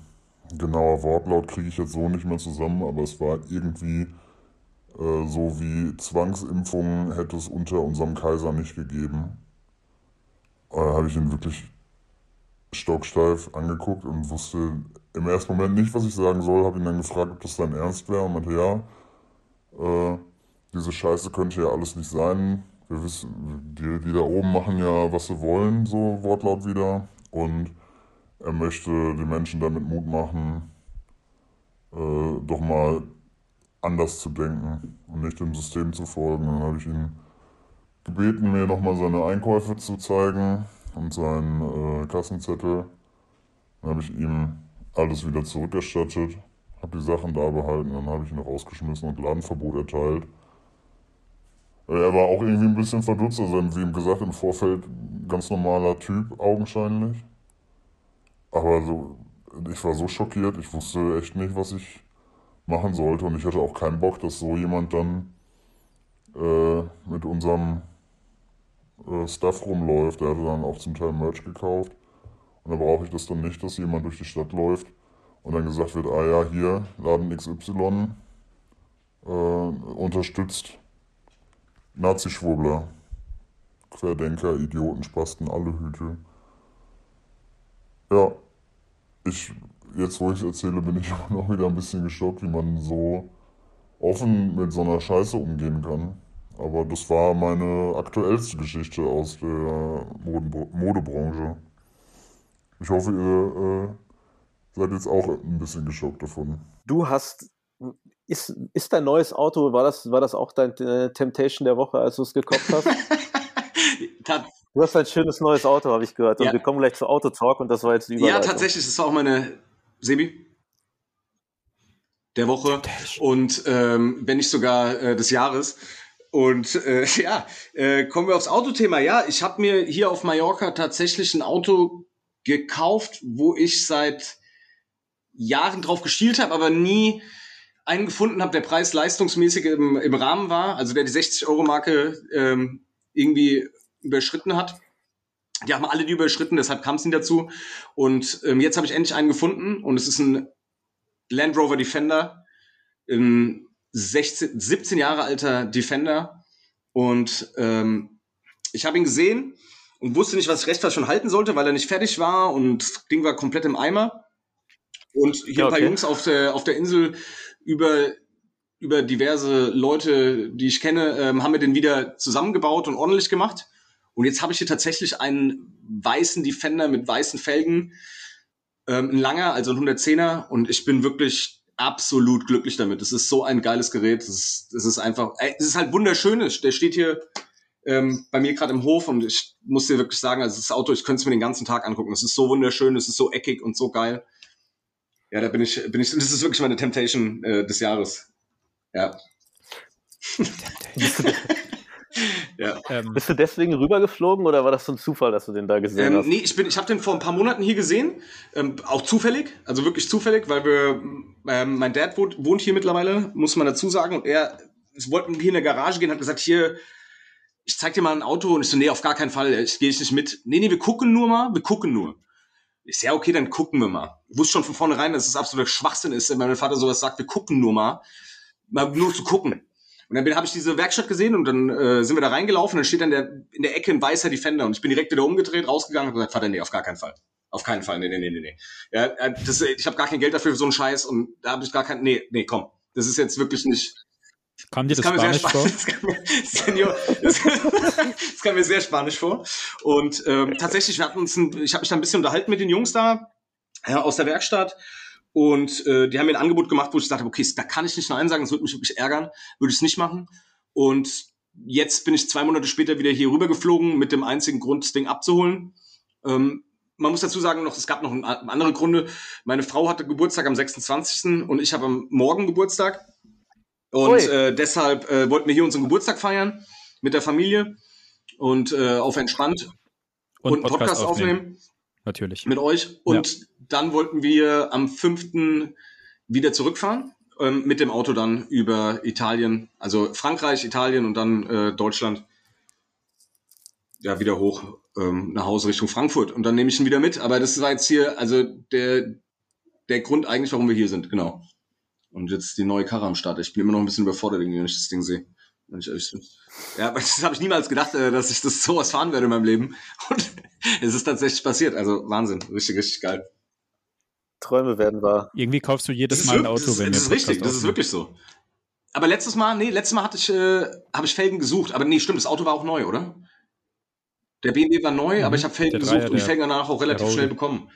genauer Wortlaut kriege ich jetzt so nicht mehr zusammen, aber es war irgendwie äh, so wie Zwangsimpfungen hätte es unter unserem Kaiser nicht gegeben. Da äh, habe ich ihn wirklich stocksteif angeguckt und wusste im ersten Moment nicht, was ich sagen soll. Habe ihn dann gefragt, ob das sein Ernst wäre und meinte, ja, äh, diese Scheiße könnte ja alles nicht sein. Wir wissen, die, die da oben machen ja, was sie wollen, so Wortlaut wieder. Und er möchte den Menschen damit Mut machen, äh, doch mal anders zu denken und nicht dem System zu folgen. Dann habe ich ihn gebeten, mir nochmal seine Einkäufe zu zeigen und seinen äh, Kassenzettel. Dann habe ich ihm alles wieder zurückerstattet, habe die Sachen da behalten, dann habe ich ihn rausgeschmissen und Ladenverbot erteilt. Er war auch irgendwie ein bisschen verdutzt, also wie ihm gesagt, im Vorfeld ganz normaler Typ, augenscheinlich. Aber so, ich war so schockiert, ich wusste echt nicht, was ich machen sollte. Und ich hatte auch keinen Bock, dass so jemand dann äh, mit unserem äh, Stuff rumläuft. Der hatte dann auch zum Teil Merch gekauft. Und da brauche ich das dann nicht, dass jemand durch die Stadt läuft und dann gesagt wird, ah ja, hier, Laden XY äh, unterstützt Nazi-Schwurbler, Querdenker, Idioten, Spasten, alle Hüte. Ja, ich jetzt, wo ich es erzähle, bin ich auch noch wieder ein bisschen geschockt, wie man so offen mit so einer Scheiße umgehen kann. Aber das war meine aktuellste Geschichte aus der Modebranche. Ich hoffe, ihr äh, seid jetzt auch ein bisschen geschockt davon. Du hast, ist, ist dein neues Auto, war das, war das auch dein äh, Temptation der Woche, als du es gekauft hast? du hast ein schönes neues Auto, habe ich gehört. Und ja. wir kommen gleich zu Autotalk und das war jetzt die Ja, tatsächlich, das war auch meine Sebi? Der Woche und ähm, wenn nicht sogar äh, des Jahres. Und äh, ja, äh, kommen wir aufs Autothema. Ja, ich habe mir hier auf Mallorca tatsächlich ein Auto gekauft, wo ich seit Jahren drauf geschielt habe, aber nie einen gefunden habe, der Preis leistungsmäßig im, im Rahmen war, also der die 60-Euro-Marke ähm, irgendwie überschritten hat. Die haben alle die überschritten, deshalb kam es nie dazu. Und ähm, jetzt habe ich endlich einen gefunden und es ist ein Land Rover Defender, ein 16, 17 Jahre alter Defender. Und ähm, ich habe ihn gesehen und wusste nicht, was ich recht schon halten sollte, weil er nicht fertig war und das Ding war komplett im Eimer. Und hier ja, okay. ein paar Jungs auf der, auf der Insel über, über diverse Leute, die ich kenne, ähm, haben wir den wieder zusammengebaut und ordentlich gemacht. Und jetzt habe ich hier tatsächlich einen weißen Defender mit weißen Felgen, ähm, ein langer, also ein 110er. Und ich bin wirklich absolut glücklich damit. Das ist so ein geiles Gerät. Das ist, das ist einfach, es ist halt wunderschön. Der steht hier ähm, bei mir gerade im Hof und ich muss dir wirklich sagen, also das Auto, ich könnte es mir den ganzen Tag angucken. Es ist so wunderschön, es ist so eckig und so geil. Ja, da bin ich, bin ich, das ist wirklich meine Temptation äh, des Jahres. Ja. Ja. Ähm. Bist du deswegen rübergeflogen oder war das so ein Zufall, dass du den da gesehen ähm, hast? Nee, ich, bin, ich habe den vor ein paar Monaten hier gesehen. Ähm, auch zufällig, also wirklich zufällig, weil wir, ähm, mein Dad wohnt, wohnt hier mittlerweile, muss man dazu sagen. Und er, wir wollten hier in der Garage gehen, hat gesagt, hier, ich zeig dir mal ein Auto. Und ich so, nee, auf gar keinen Fall, ich gehe nicht mit. Nee, nee, wir gucken nur mal, wir gucken nur. Ich so, ja, okay, dann gucken wir mal. Ich wusste schon von vornherein, dass es absoluter Schwachsinn ist, wenn mein Vater sowas sagt, wir gucken nur mal. Mal nur zu gucken. Und dann habe ich diese Werkstatt gesehen und dann äh, sind wir da reingelaufen und dann steht dann der, in der Ecke ein weißer Defender und ich bin direkt wieder umgedreht, rausgegangen und gesagt, Vater, nee, auf gar keinen Fall. Auf keinen Fall, nee, nee, nee, nee, nee. Ja, äh, das, ich habe gar kein Geld dafür für so einen Scheiß und da habe ich gar kein, nee, nee, komm. Das ist jetzt wirklich nicht, Kam dir das, das Spanisch vor? Das kam, mir, Senior, das, das kam mir sehr spanisch vor. Und ähm, tatsächlich, wir hatten uns ein, ich habe mich da ein bisschen unterhalten mit den Jungs da ja, aus der Werkstatt. Und äh, die haben mir ein Angebot gemacht, wo ich dachte, okay, da kann ich nicht Nein sagen, das würde mich wirklich ärgern, würde ich es nicht machen. Und jetzt bin ich zwei Monate später wieder hier rüber geflogen, mit dem einzigen Grund, das Ding abzuholen. Ähm, man muss dazu sagen noch, es gab noch andere Gründe. Meine Frau hatte Geburtstag am 26. und ich habe am Morgen Geburtstag. Und äh, deshalb äh, wollten wir hier unseren Geburtstag feiern mit der Familie und äh, auf entspannt und, und einen Podcast, Podcast aufnehmen. aufnehmen. Natürlich. Mit euch. Und ja. Dann wollten wir am 5. wieder zurückfahren ähm, mit dem Auto dann über Italien, also Frankreich, Italien und dann äh, Deutschland. Ja, wieder hoch ähm, nach Hause Richtung Frankfurt. Und dann nehme ich ihn wieder mit. Aber das war jetzt hier, also der, der Grund eigentlich, warum wir hier sind, genau. Und jetzt die neue Karre am Start. Ich bin immer noch ein bisschen überfordert, wenn ich das Ding sehe. Wenn ich ehrlich bin. Ja, aber das habe ich niemals gedacht, äh, dass ich das sowas fahren werde in meinem Leben. Und es ist tatsächlich passiert. Also Wahnsinn. Richtig, richtig geil. Träume werden wahr. Irgendwie kaufst du jedes Mal ein Auto, das, wenn Das ist richtig, das ist wirklich so. Aber letztes Mal, nee, letztes Mal hatte ich, äh, habe ich Felgen gesucht. Aber nee, stimmt, das Auto war auch neu, oder? Der BMW war neu, mhm, aber ich habe Felgen gesucht Dreier, und die Felgen danach auch relativ schnell bekommen.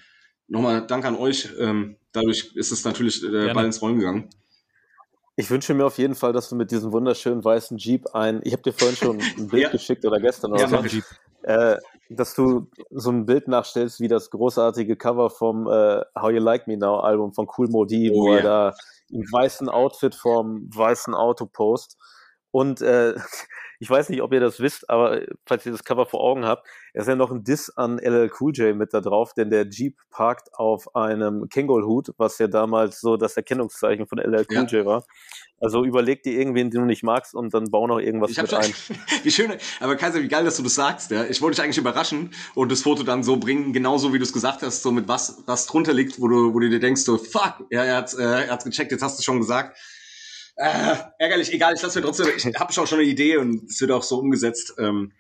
Nochmal Dank an euch. Ähm, dadurch ist es natürlich äh, Ball ins Rollen gegangen. Ich wünsche mir auf jeden Fall, dass du mit diesem wunderschönen weißen Jeep ein, ich habe dir vorhin schon ein Bild ja. geschickt oder gestern oder ja, so, äh, dass du so ein Bild nachstellst wie das großartige Cover vom äh, How You Like Me Now Album von Cool Modi, oh, wo yeah. er da im weißen Outfit vorm weißen Auto post. Und äh, ich weiß nicht, ob ihr das wisst, aber falls ihr das Cover vor Augen habt, ist ja noch ein Diss an LL Cool J mit da drauf, denn der Jeep parkt auf einem Kangol-Hut, was ja damals so das Erkennungszeichen von LL Cool ja. J war. Also überleg dir irgendwen, den du nicht magst und dann bau noch irgendwas ich mit ein. wie schön, aber Kaiser, wie geil, dass du das sagst. Ja? Ich wollte dich eigentlich überraschen und das Foto dann so bringen, genauso wie du es gesagt hast, so mit was, was drunter liegt, wo du, wo du dir denkst, so fuck, ja, er hat's, äh, er hat's gecheckt, jetzt hast du schon gesagt. Äh, ärgerlich, egal, ich lasse mir trotzdem, ich habe schon eine Idee und es wird auch so umgesetzt. Ähm,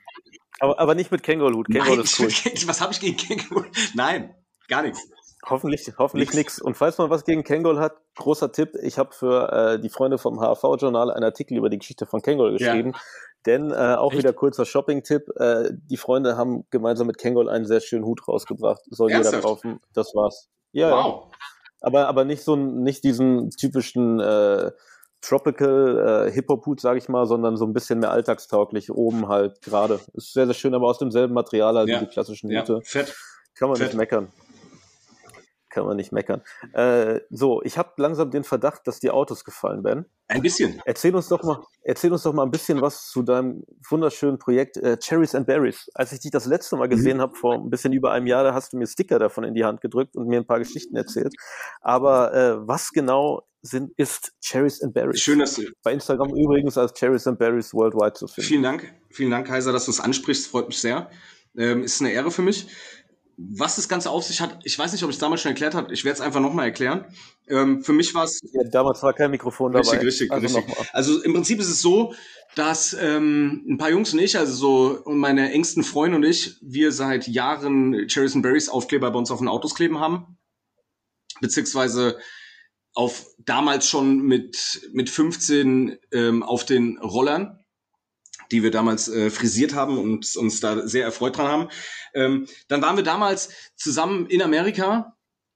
aber, aber nicht mit Känguru-Hut. Känguru ist cool. Was habe ich gegen Känguru? Nein, gar nichts. Hoffentlich, hoffentlich nichts. Und falls man was gegen Kangol hat, großer Tipp, ich habe für äh, die Freunde vom HV-Journal einen Artikel über die Geschichte von Kangol geschrieben. Ja. Denn äh, auch Echt? wieder kurzer Shopping-Tipp, äh, die Freunde haben gemeinsam mit Kangol einen sehr schönen Hut rausgebracht. Soll Ernsthaft? jeder kaufen. Das war's. Ja, wow. Ja. Aber, aber nicht so nicht diesen typischen äh, Tropical äh, Hip-Hop-Hut, sage ich mal, sondern so ein bisschen mehr alltagstauglich, oben halt gerade. Ist sehr, sehr schön, aber aus demselben Material als ja. die klassischen Hüte. Ja, fett. Kann man fett. nicht meckern. Kann man nicht meckern. Äh, so, ich habe langsam den Verdacht, dass die Autos gefallen werden. Ein bisschen. Erzähl uns doch mal, erzähl uns doch mal ein bisschen was zu deinem wunderschönen Projekt äh, Cherries and Berries. Als ich dich das letzte Mal gesehen mhm. habe, vor ein bisschen über einem Jahr, da hast du mir Sticker davon in die Hand gedrückt und mir ein paar Geschichten erzählt. Aber äh, was genau sind, ist Cherries and Berries. Schön, dass du. Bei Instagram übrigens als Cherries and Berries Worldwide zu finden. Vielen Dank. Vielen Dank, Kaiser, dass du es ansprichst. Freut mich sehr. Ähm, ist eine Ehre für mich. Was das Ganze auf sich hat, ich weiß nicht, ob ich es damals schon erklärt habe, ich werde es einfach nochmal erklären. Ähm, für mich war es. Ja, damals war kein Mikrofon dabei. Richtig, richtig, also richtig. Also im Prinzip ist es so, dass ähm, ein paar Jungs und ich, also so und meine engsten Freunde und ich, wir seit Jahren Cherries and Berries Aufkleber bei uns auf den Autos kleben haben. Beziehungsweise auf damals schon mit, mit 15 ähm, auf den Rollern die wir damals äh, frisiert haben und uns da sehr erfreut dran haben. Ähm, dann waren wir damals zusammen in Amerika,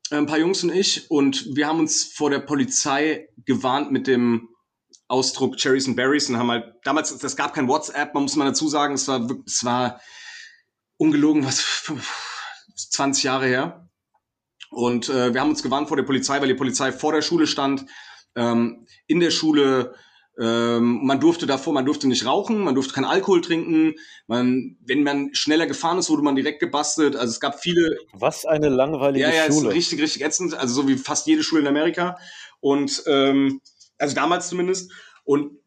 äh, ein paar Jungs und ich, und wir haben uns vor der Polizei gewarnt mit dem Ausdruck Cherries and Berries und haben halt damals, das gab kein WhatsApp, man muss mal dazu sagen, es war, es war ungelogen, was 20 Jahre her. Und äh, wir haben uns gewarnt vor der Polizei, weil die Polizei vor der Schule stand, ähm, in der Schule ähm, man durfte davor, man durfte nicht rauchen, man durfte keinen Alkohol trinken. Man, wenn man schneller gefahren ist, wurde man direkt gebastelt. Also es gab viele. Was eine langweilige ja, ja, Schule. Ja, richtig, richtig ätzend. Also so wie fast jede Schule in Amerika. Und ähm, also damals zumindest. Und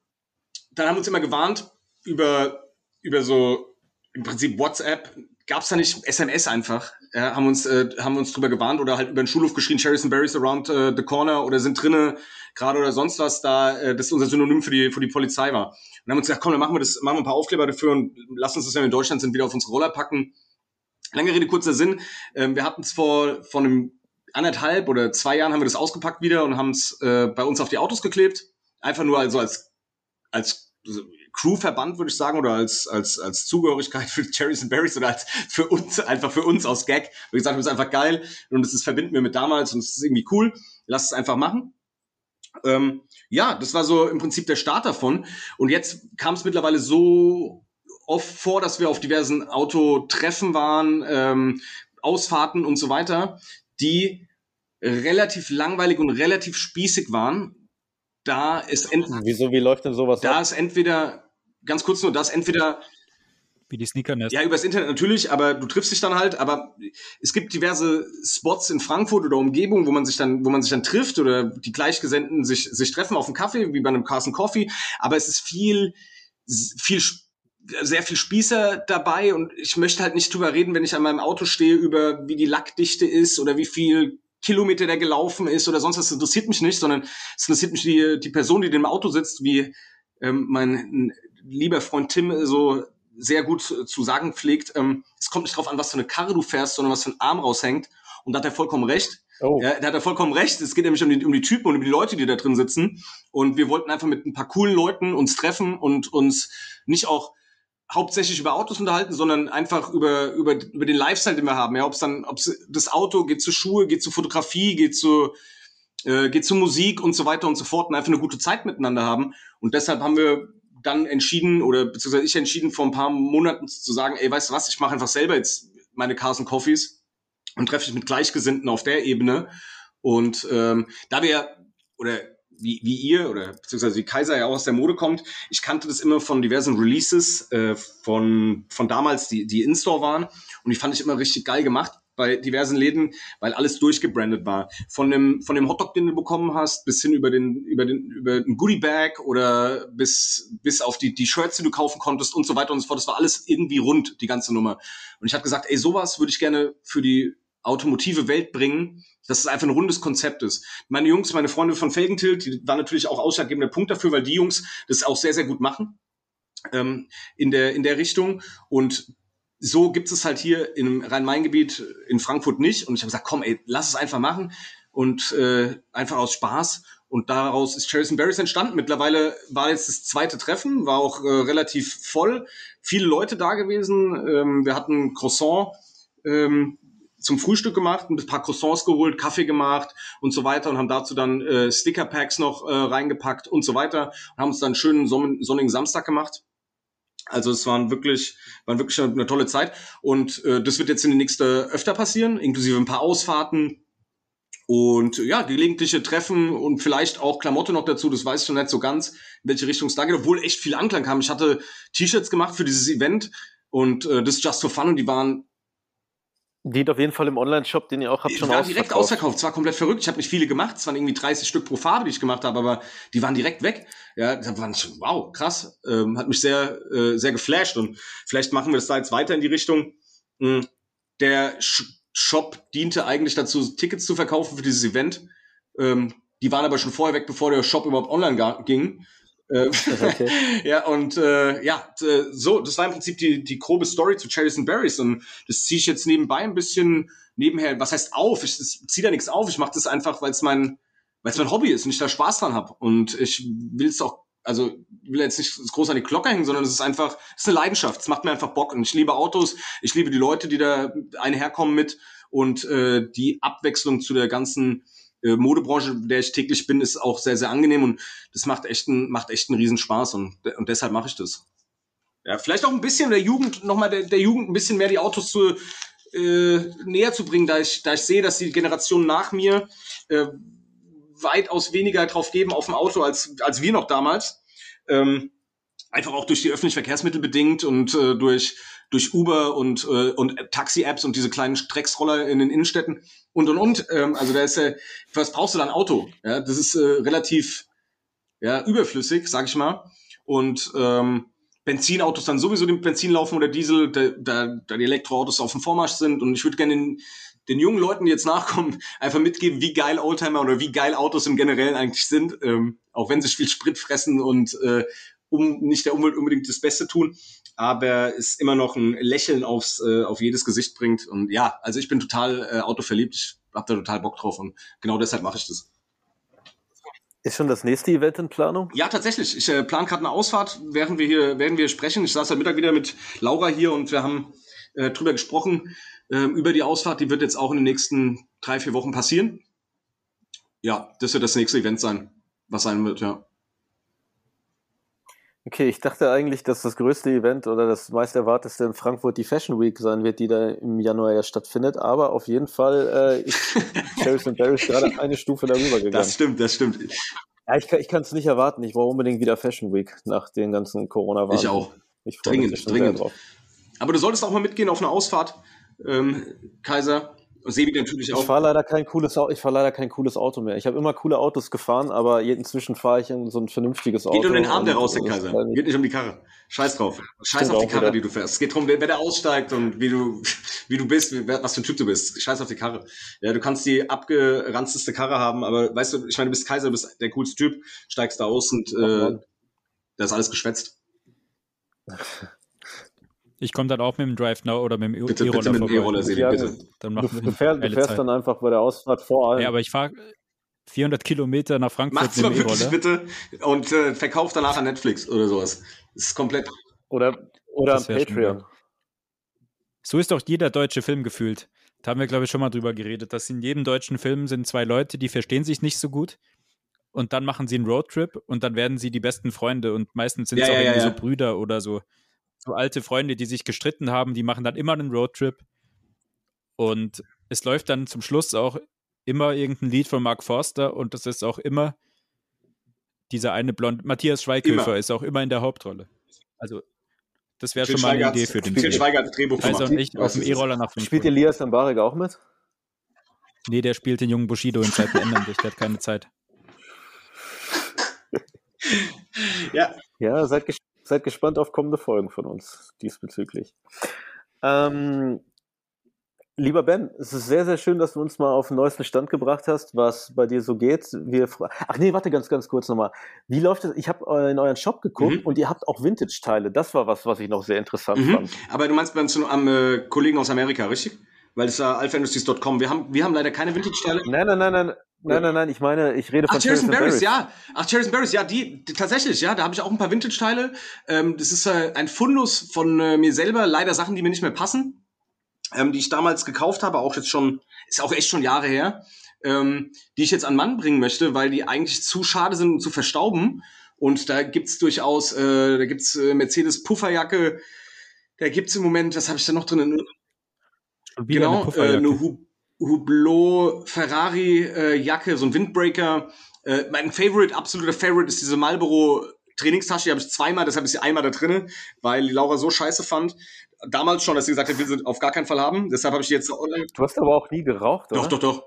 dann haben wir uns immer gewarnt über über so im Prinzip WhatsApp. Gab es da nicht SMS einfach? Ja, haben uns äh, haben uns drüber gewarnt oder halt über den Schulhof geschrien, Cherries and Berries around uh, the corner oder sind drinnen gerade oder sonst was da, äh, das unser Synonym für die, für die Polizei war. Und haben uns gesagt, komm, dann machen wir das, machen wir ein paar Aufkleber dafür und lass uns das, wenn wir in Deutschland sind, wieder auf unsere Roller packen. Lange Rede, kurzer Sinn. Ähm, wir hatten es vor, vor einem anderthalb oder zwei Jahren haben wir das ausgepackt wieder und haben es äh, bei uns auf die Autos geklebt. Einfach nur also als, als Crewverband, würde ich sagen, oder als, als, als Zugehörigkeit für Cherries and Berries oder als für uns, einfach für uns aus Gag. Wie gesagt, das ist einfach geil und das ist, verbinden wir mit damals und es ist irgendwie cool. Lass es einfach machen. Ähm, ja, das war so im Prinzip der Start davon. Und jetzt kam es mittlerweile so oft vor, dass wir auf diversen Autotreffen waren, ähm, Ausfahrten und so weiter, die relativ langweilig und relativ spießig waren. Da ist Wieso, wie läuft denn sowas? Da ab? ist entweder, ganz kurz nur, da ist entweder wie die Sneakernest. Ja, übers Internet natürlich, aber du triffst dich dann halt, aber es gibt diverse Spots in Frankfurt oder Umgebung, wo man sich dann, wo man sich dann trifft oder die Gleichgesinnten sich, sich treffen auf einen Kaffee, wie bei einem Carson Coffee, aber es ist viel, viel, sehr viel Spießer dabei und ich möchte halt nicht drüber reden, wenn ich an meinem Auto stehe, über wie die Lackdichte ist oder wie viel Kilometer der gelaufen ist oder sonst was. Das interessiert mich nicht, sondern es interessiert mich die, die Person, die in dem Auto sitzt, wie ähm, mein lieber Freund Tim so sehr gut zu sagen pflegt, ähm, es kommt nicht drauf an, was für eine Karre du fährst, sondern was für ein Arm raushängt. Und da hat er vollkommen recht. Oh. Ja, da hat er vollkommen recht. Es geht nämlich um die, um die Typen und um die Leute, die da drin sitzen. Und wir wollten einfach mit ein paar coolen Leuten uns treffen und uns nicht auch hauptsächlich über Autos unterhalten, sondern einfach über, über, über den Lifestyle, den wir haben. Ja, ob es dann, ob das Auto geht zu Schuhe, geht zu Fotografie, geht zu, äh, geht zu Musik und so weiter und so fort und einfach eine gute Zeit miteinander haben. Und deshalb haben wir dann entschieden oder beziehungsweise ich entschieden vor ein paar Monaten zu sagen, ey, weißt du was, ich mache einfach selber jetzt meine Carson Coffees und treffe mich mit Gleichgesinnten auf der Ebene. Und ähm, da wir oder wie, wie ihr oder beziehungsweise wie Kaiser ja auch aus der Mode kommt, ich kannte das immer von diversen Releases äh, von von damals, die die in Store waren und die fand ich immer richtig geil gemacht bei diversen Läden, weil alles durchgebrandet war. Von dem, von dem Hotdog, den du bekommen hast, bis hin über den, über den, über den Goodie Bag oder bis, bis auf die, die Shirts, die du kaufen konntest und so weiter und so fort. Das war alles irgendwie rund, die ganze Nummer. Und ich habe gesagt, ey, sowas würde ich gerne für die automotive Welt bringen, dass es einfach ein rundes Konzept ist. Meine Jungs, meine Freunde von Felgentilt, die waren natürlich auch ausschlaggebender Punkt dafür, weil die Jungs das auch sehr, sehr gut machen ähm, in der in der Richtung und so gibt es halt hier im Rhein-Main-Gebiet in Frankfurt nicht. Und ich habe gesagt, komm, ey, lass es einfach machen. Und äh, einfach aus Spaß. Und daraus ist Cherries and Berries entstanden. Mittlerweile war jetzt das zweite Treffen, war auch äh, relativ voll. Viele Leute da gewesen. Ähm, wir hatten Croissant ähm, zum Frühstück gemacht, ein paar Croissants geholt, Kaffee gemacht und so weiter und haben dazu dann äh, Sticker-Packs noch äh, reingepackt und so weiter und haben uns dann einen schönen sonnigen Samstag gemacht. Also es waren wirklich, waren wirklich eine, tolle Zeit. Und äh, das wird jetzt in den nächsten öfter passieren, inklusive ein paar Ausfahrten. Und ja, gelegentliche Treffen und vielleicht auch Klamotte noch dazu, das weiß ich noch nicht so ganz, in welche Richtung es da geht, obwohl echt viel Anklang kam. Ich hatte T-Shirts gemacht für dieses Event und äh, das Just for Fun und die waren Geht auf jeden Fall im Online-Shop, den ihr auch habt, schon war direkt ausverkauft. Es war komplett verrückt. Ich habe nicht viele gemacht. Es waren irgendwie 30 Stück pro Farbe, die ich gemacht habe, aber die waren direkt weg. Ja, da waren schon, wow, krass. Ähm, hat mich sehr, äh, sehr geflasht. Und vielleicht machen wir das da jetzt weiter in die Richtung. Hm, der Shop diente eigentlich dazu, Tickets zu verkaufen für dieses Event. Ähm, die waren aber schon vorher weg, bevor der Shop überhaupt online ging. Okay. ja, und äh, ja, so, das war im Prinzip die, die grobe Story zu Cherries and Berries. Und das ziehe ich jetzt nebenbei ein bisschen nebenher, was heißt auf? Ich ziehe da nichts auf, ich mache das einfach, weil es mein, weil es mein Hobby ist und ich da Spaß dran habe. Und ich will es auch, also will jetzt nicht groß an die Glocke hängen, sondern es ist einfach, es ist eine Leidenschaft. Es macht mir einfach Bock. Und ich liebe Autos, ich liebe die Leute, die da einherkommen mit und äh, die Abwechslung zu der ganzen äh, Modebranche, der ich täglich bin, ist auch sehr, sehr angenehm und das macht echt einen, macht echt einen Riesenspaß und, und deshalb mache ich das. Ja, vielleicht auch ein bisschen der Jugend, nochmal der, der Jugend ein bisschen mehr die Autos zu, äh, näher zu bringen, da ich, da ich sehe, dass die Generation nach mir äh, weitaus weniger drauf geben auf dem Auto als, als wir noch damals. Ähm, einfach auch durch die öffentlichen Verkehrsmittel bedingt und äh, durch durch Uber und, äh, und Taxi-Apps und diese kleinen Strecksroller in den Innenstädten und und und. Ähm, also da ist äh, was brauchst du da ein Auto? Ja, das ist äh, relativ ja, überflüssig, sag ich mal. Und ähm, Benzinautos dann sowieso mit Benzin laufen oder Diesel, da, da, da die Elektroautos auf dem Vormarsch sind. Und ich würde gerne den, den jungen Leuten, die jetzt nachkommen, einfach mitgeben, wie geil Oldtimer oder wie geil Autos im Generellen eigentlich sind, ähm, auch wenn sie viel Sprit fressen und äh, um nicht der Umwelt unbedingt das Beste tun, aber es immer noch ein Lächeln aufs, äh, auf jedes Gesicht bringt. Und ja, also ich bin total äh, autoverliebt, ich habe da total Bock drauf und genau deshalb mache ich das. Ist schon das nächste Event in Planung? Ja, tatsächlich. Ich äh, plane gerade eine Ausfahrt, während wir hier, werden wir sprechen. Ich saß heute Mittag wieder mit Laura hier und wir haben äh, drüber gesprochen, äh, über die Ausfahrt. Die wird jetzt auch in den nächsten drei, vier Wochen passieren. Ja, das wird das nächste Event sein, was sein wird, ja. Okay, ich dachte eigentlich, dass das größte Event oder das meist erwarteste in Frankfurt die Fashion Week sein wird, die da im Januar ja stattfindet. Aber auf jeden Fall äh, ist Cherries and Berries gerade eine Stufe darüber gegangen. Das stimmt, das stimmt. Ja, ich, ich kann es nicht erwarten. Ich brauche unbedingt wieder Fashion Week nach den ganzen Corona-Wahlen. Ich auch. Ich dringend, dringend. Aber du solltest auch mal mitgehen auf eine Ausfahrt, ähm, Kaiser. Sebi natürlich auch. Ich fahre leider kein cooles Auto, ich fahre leider kein cooles Auto mehr. Ich habe immer coole Autos gefahren, aber inzwischen fahre ich in so ein vernünftiges Auto. Geht um den Arm, der raus, der Kaiser. Geht nicht um die Karre. Scheiß drauf. Scheiß auf die Karre, wieder. die du fährst. Es geht darum, wer, wer da aussteigt und wie du, wie du bist, was für ein Typ du bist. Scheiß auf die Karre. Ja, du kannst die abgeranzteste Karre haben, aber weißt du, ich meine, du bist Kaiser, du bist der coolste Typ, steigst da aus und äh, da ist alles geschwätzt. Ich komme dann auch mit dem Drive Now oder mit dem E-Roller bitte, bitte mit dem E-Roller, Sebi, bitte. Dann machen du, du, fährst, du fährst dann einfach bei der Ausfahrt vor allem. Ja, aber ich fahre 400 Kilometer nach Frankfurt Macht's mit dem E-Roller. bitte und äh, verkauf danach an Netflix oder sowas. Das ist komplett... Oder, oder an Patreon. So ist doch jeder deutsche Film gefühlt. Da haben wir, glaube ich, schon mal drüber geredet, dass in jedem deutschen Film sind zwei Leute, die verstehen sich nicht so gut und dann machen sie einen Roadtrip und dann werden sie die besten Freunde und meistens sind es ja, auch ja, irgendwie ja. so Brüder oder so so alte Freunde, die sich gestritten haben, die machen dann immer einen Roadtrip. Und es läuft dann zum Schluss auch immer irgendein Lied von Mark Forster und das ist auch immer dieser eine blond. Matthias Schweighöfer immer. ist auch immer in der Hauptrolle. Also, das wäre schon mal eine Idee für den Film. Schweiger hat Drehbuch also nicht auf dem E-Roller nach Frankfurt. Spielt Elias Mbarek auch mit? Nee, der spielt den jungen Bushido in Zeiten ändern sich. Der hat keine Zeit. ja. Ja, seid gespannt seid gespannt auf kommende Folgen von uns diesbezüglich. Ähm, lieber Ben, es ist sehr, sehr schön, dass du uns mal auf den neuesten Stand gebracht hast, was bei dir so geht. Wir Ach nee, warte ganz, ganz kurz nochmal. Wie läuft das? Ich habe in euren Shop geguckt mhm. und ihr habt auch Vintage-Teile. Das war was, was ich noch sehr interessant mhm. fand. Aber du meinst beim am äh, Kollegen aus Amerika, richtig? Weil es war alphaindustries.com. Wir haben, wir haben leider keine Vintage-Teile. Nein, nein, nein, nein. Nein, nein, nein, ich meine, ich rede von Ach, Cherries and Berries, ja. Ach, Cherries and Berries, ja, die, die tatsächlich, ja, da habe ich auch ein paar Vintage-Teile. Ähm, das ist äh, ein Fundus von äh, mir selber, leider Sachen, die mir nicht mehr passen, ähm, die ich damals gekauft habe, auch jetzt schon, ist auch echt schon Jahre her, ähm, die ich jetzt an Mann bringen möchte, weil die eigentlich zu schade sind, um zu verstauben. Und da gibt's durchaus, äh, da gibt's äh, Mercedes Pufferjacke, da gibt's im Moment, was habe ich da noch drin? Genau, eine, äh, eine Hublot Ferrari äh, Jacke, so ein Windbreaker. Äh, mein Favorite, absoluter Favorite ist diese Marlboro Trainingstasche, die habe ich zweimal, deshalb ist sie einmal da drinne, weil die Laura so scheiße fand. Damals schon, dass sie gesagt hat, wir sie auf gar keinen Fall haben. Deshalb habe ich die jetzt online. Du hast aber auch nie geraucht, oder? Doch, doch, doch.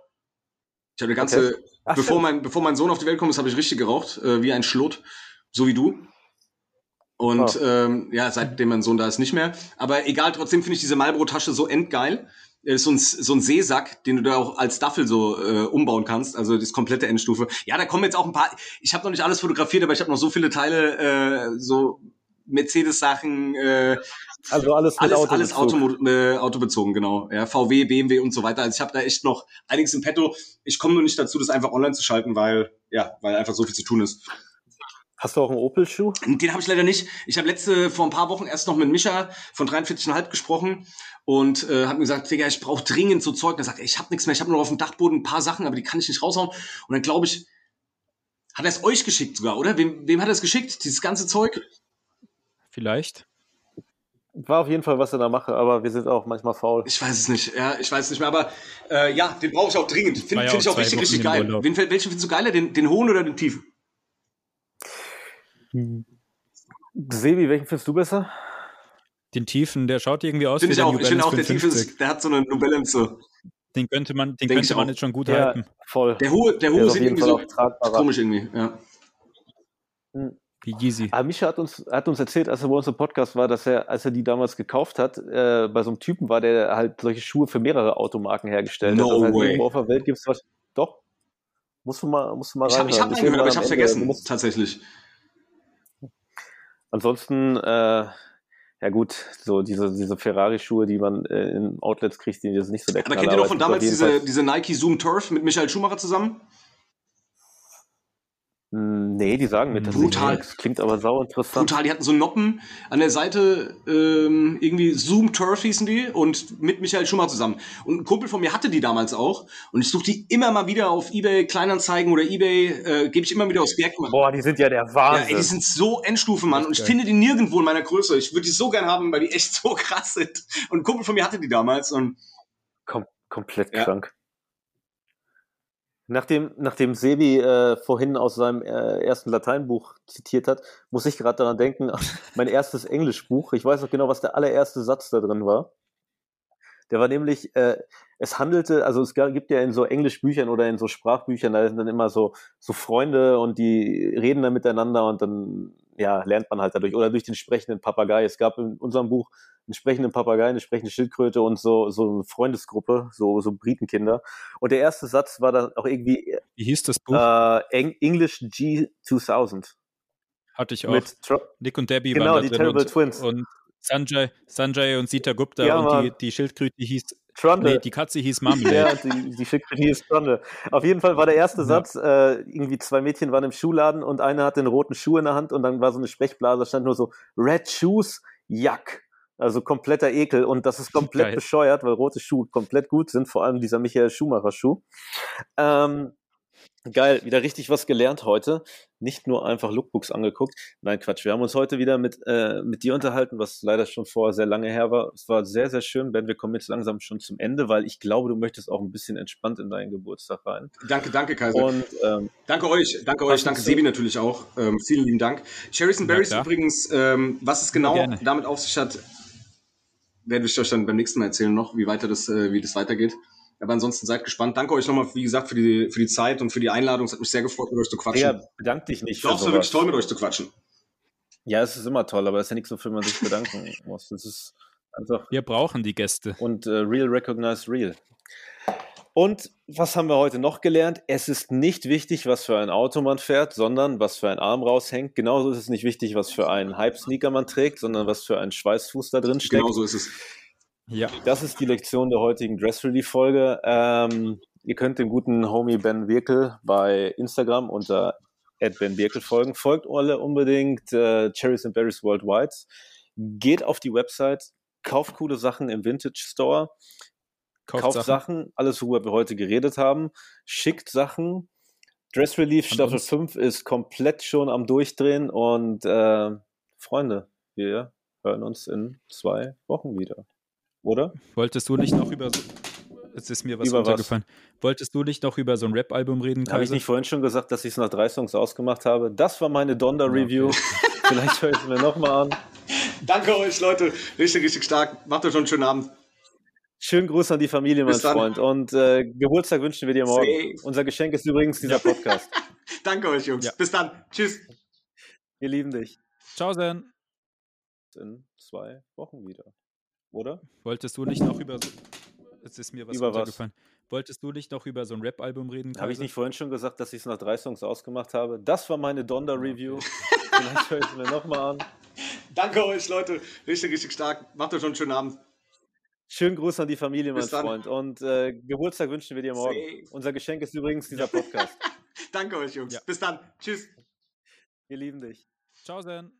Ich habe eine ganze, okay. Ach, bevor mein, bevor mein Sohn auf die Welt kommt, habe ich richtig geraucht, äh, wie ein Schlot, so wie du. Und oh. ähm, ja, seitdem mein Sohn da ist, nicht mehr. Aber egal, trotzdem finde ich diese Marlboro-Tasche so endgeil. ist so ein, so ein Seesack, den du da auch als Staffel so äh, umbauen kannst, also das komplette Endstufe. Ja, da kommen jetzt auch ein paar, ich habe noch nicht alles fotografiert, aber ich habe noch so viele Teile, äh, so Mercedes-Sachen, äh, Also alles mit alles, alles Autobezug. Auto, äh, autobezogen, genau. Ja, VW, BMW und so weiter. Also ich habe da echt noch einiges im Petto. Ich komme nur nicht dazu, das einfach online zu schalten, weil, ja, weil einfach so viel zu tun ist. Hast du auch einen Opel-Schuh? Den habe ich leider nicht. Ich habe letzte vor ein paar Wochen erst noch mit Micha von 43,5 gesprochen und äh, hat mir gesagt, Digga, ich brauche dringend so Zeug. Und er sagt, ey, ich habe nichts mehr, ich habe nur auf dem Dachboden ein paar Sachen, aber die kann ich nicht raushauen. Und dann glaube ich, hat er es euch geschickt sogar, oder? Wem, wem hat er es geschickt, dieses ganze Zeug? Vielleicht. War auf jeden Fall was in der Mache, aber wir sind auch manchmal faul. Ich weiß es nicht, ja, ich weiß es nicht mehr, aber äh, ja, den brauche ich auch dringend. Finde find ich auch richtig, Wochen richtig geil. Wen, welchen findest du geiler, den, den hohen oder den tiefen? Sebi, welchen findest du besser? Den Tiefen, der schaut irgendwie aus Finde wie ich der auch. Ich finde auch, der tiefe 550. ist, der hat so eine New Balance. So. Den könnte man, den Denk ich könnte man auch. jetzt schon gut Ja, halten. voll. Der hohe, der Der hohe ist auf sieht irgendwie Fall so komisch irgendwie, ja. Wie Yeezy. Aber Mischa hat uns, hat uns erzählt, als er bei uns im Podcast war, dass er, als er die damals gekauft hat, äh, bei so einem Typen war, der halt solche Schuhe für mehrere Automarken hergestellt No hat. Heißt, way. irgendwo auf der Welt gibt es was. Doch. Musst du mal, musst du mal Ich habe ich hab reinhören. reingehört, aber ich habe vergessen, tatsächlich. Ansonsten, äh, ja gut, so diese, diese Ferrari-Schuhe, die man äh, in Outlets kriegt, die ist nicht so der Aber Knaller, kennt ihr noch von damals diese, diese Nike Zoom Turf mit Michael Schumacher zusammen? Hm, Nee, die sagen mir Brutal. nichts. Klingt aber sau interessant. Brutal, die hatten so Noppen an der Seite, ähm, irgendwie Zoom Turf hießen die und mit Michael Schumacher zusammen. Und ein Kumpel von mir hatte die damals auch und ich suche die immer mal wieder auf Ebay Kleinanzeigen oder Ebay, äh, gebe ich immer wieder aus Bergmann. Boah, die sind ja der Ja, Wahnsinn. ey, die sind so Endstufe, Mann. Und ich finde die nirgendwo in meiner Größe. Ich würde die so gern haben, weil die echt so krass sind. Und ein Kumpel von mir hatte die damals und Kom komplett Ja. krank. Nachdem, nachdem Sebi äh, vorhin aus seinem äh, ersten Lateinbuch zitiert hat, muss ich gerade daran denken, mein erstes Englischbuch. Ich weiß noch genau, was der allererste Satz da drin war. Der war nämlich, äh, es handelte, also es gibt ja in so Englischbüchern oder in so Sprachbüchern, da sind dann immer so, so Freunde und die reden dann miteinander und dann ja, lernt man halt dadurch. Oder durch den sprechenden Papagei. Es gab in unserem Buch einen sprechenden Papagei, eine sprechende Schildkröte und so, so eine Freundesgruppe, so, so Britenkinder. Und der erste Satz war dann auch irgendwie Wie hieß das Buch? äh, Eng English G 2000. Hatte ich auch. Mit Tro Nick und Debbie Genau, waren die da drin Terrible und, Twins. und Sanjay, Sanjay und Sita Gupta Ja, und die, die Schildkröte hieß, Trundle. nee, die Katze hieß Marmalade. Ja, die, die Schildkröte hieß Trundle. Auf jeden Fall war der erste. Satz, äh, irgendwie zwei Mädchen waren im Schuhladen und eine hatte einen roten Schuh in der Hand und dann war so eine Sprechblase, da stand nur so Red Shoes, Yuck. Also kompletter Ekel und das ist komplett Geil. bescheuert, weil rote Schuhe komplett gut sind, vor allem dieser Michael Schumacher Schuh. Ähm, geil, wieder richtig was gelernt heute. Nicht nur einfach Lookbooks angeguckt. Nein, Quatsch. Wir haben uns heute wieder mit, äh, mit dir unterhalten, was leider schon vorher sehr lange her war. Es war sehr, sehr schön, Ben. Wir kommen jetzt langsam schon zum Ende, weil ich glaube, du möchtest auch ein bisschen entspannt in deinen Geburtstag rein. danke, danke, Kaiser. Und ähm, Danke euch, danke euch, danke Sebi natürlich auch. Ähm, vielen lieben Dank. Cherries and Ja, Berries klar. übrigens, ähm, was es genau Gerne. damit auf sich hat, werde ich euch dann beim nächsten Mal erzählen noch, wie weiter das, äh, wie das weitergeht. Aber ansonsten seid gespannt. Danke euch nochmal, wie gesagt, für die, für die Zeit und für die Einladung. Es hat mich sehr gefreut, mit euch zu quatschen. Digga, bedank dich nicht Doch, für es war wirklich toll, mit euch zu quatschen. Ja, es ist immer toll, aber es ist ja nichts, wofür man sich bedanken muss. Es ist einfach Wir brauchen die Gäste. und äh, real recognize real. Und was haben wir heute noch gelernt? Es ist nicht wichtig, was für ein Auto man fährt, sondern was für ein Arm raushängt. Genauso ist es nicht wichtig, was für einen Hype-Sneaker man trägt, sondern was für ein Schweißfuß da drin steckt. Genau so ist es. Ja. Das ist die Lektion der heutigen Dress Relief Folge. Ähm, ihr könnt dem guten Homie Ben Birkel bei Instagram unter Ben Birkel folgen. Folgt alle unbedingt äh, Cherries and Berries Worldwide. Geht auf die Website, kauft coole Sachen im Vintage Store, Kauft, kauft Sachen. Sachen, alles, worüber wir heute geredet haben, schickt Sachen. Dress Relief An Staffel uns. 5 ist komplett schon am Durchdrehen und äh, Freunde, wir hören uns in zwei Wochen wieder. Oder? Wolltest du nicht noch über so, Jetzt ist mir was Über was? runtergefallen. Wolltest du nicht noch über so ein Rap-Album reden, Habe ich Kaiser? nicht vorhin schon gesagt, dass ich es nach drei Songs ausgemacht habe? Das war meine Donda-Review. Vielleicht höre ich es mir nochmal an. Danke euch, Leute. Richtig, richtig stark. Macht euch schon einen schönen Abend. Schönen Gruß an die Familie, mein. Freund. Und äh, Geburtstag wünschen wir dir morgen. Safe. Unser Geschenk ist übrigens dieser Podcast. Danke euch, Jungs. Ja. Bis dann. Tschüss. Wir lieben dich. Ciao, Zen. In zwei Wochen wieder. Oder? Wolltest du nicht noch über so, es ist mir was Über was? runtergefallen. Wolltest du nicht noch über so ein Rap-Album reden, Habe ich nicht vorhin schon gesagt, dass ich es nach drei Songs ausgemacht habe? Das war meine Donda-Review. Vielleicht höre ich es mir nochmal an. Danke euch, Leute. Richtig, richtig stark. Macht euch schon einen schönen Abend. Schönen Gruß an die Familie, mein. Freund. Und äh, Geburtstag wünschen wir dir morgen. Safe. Unser Geschenk ist übrigens dieser Podcast. Danke euch, Jungs. Ja. Bis dann. Tschüss. Wir lieben dich. Ciao, Sen.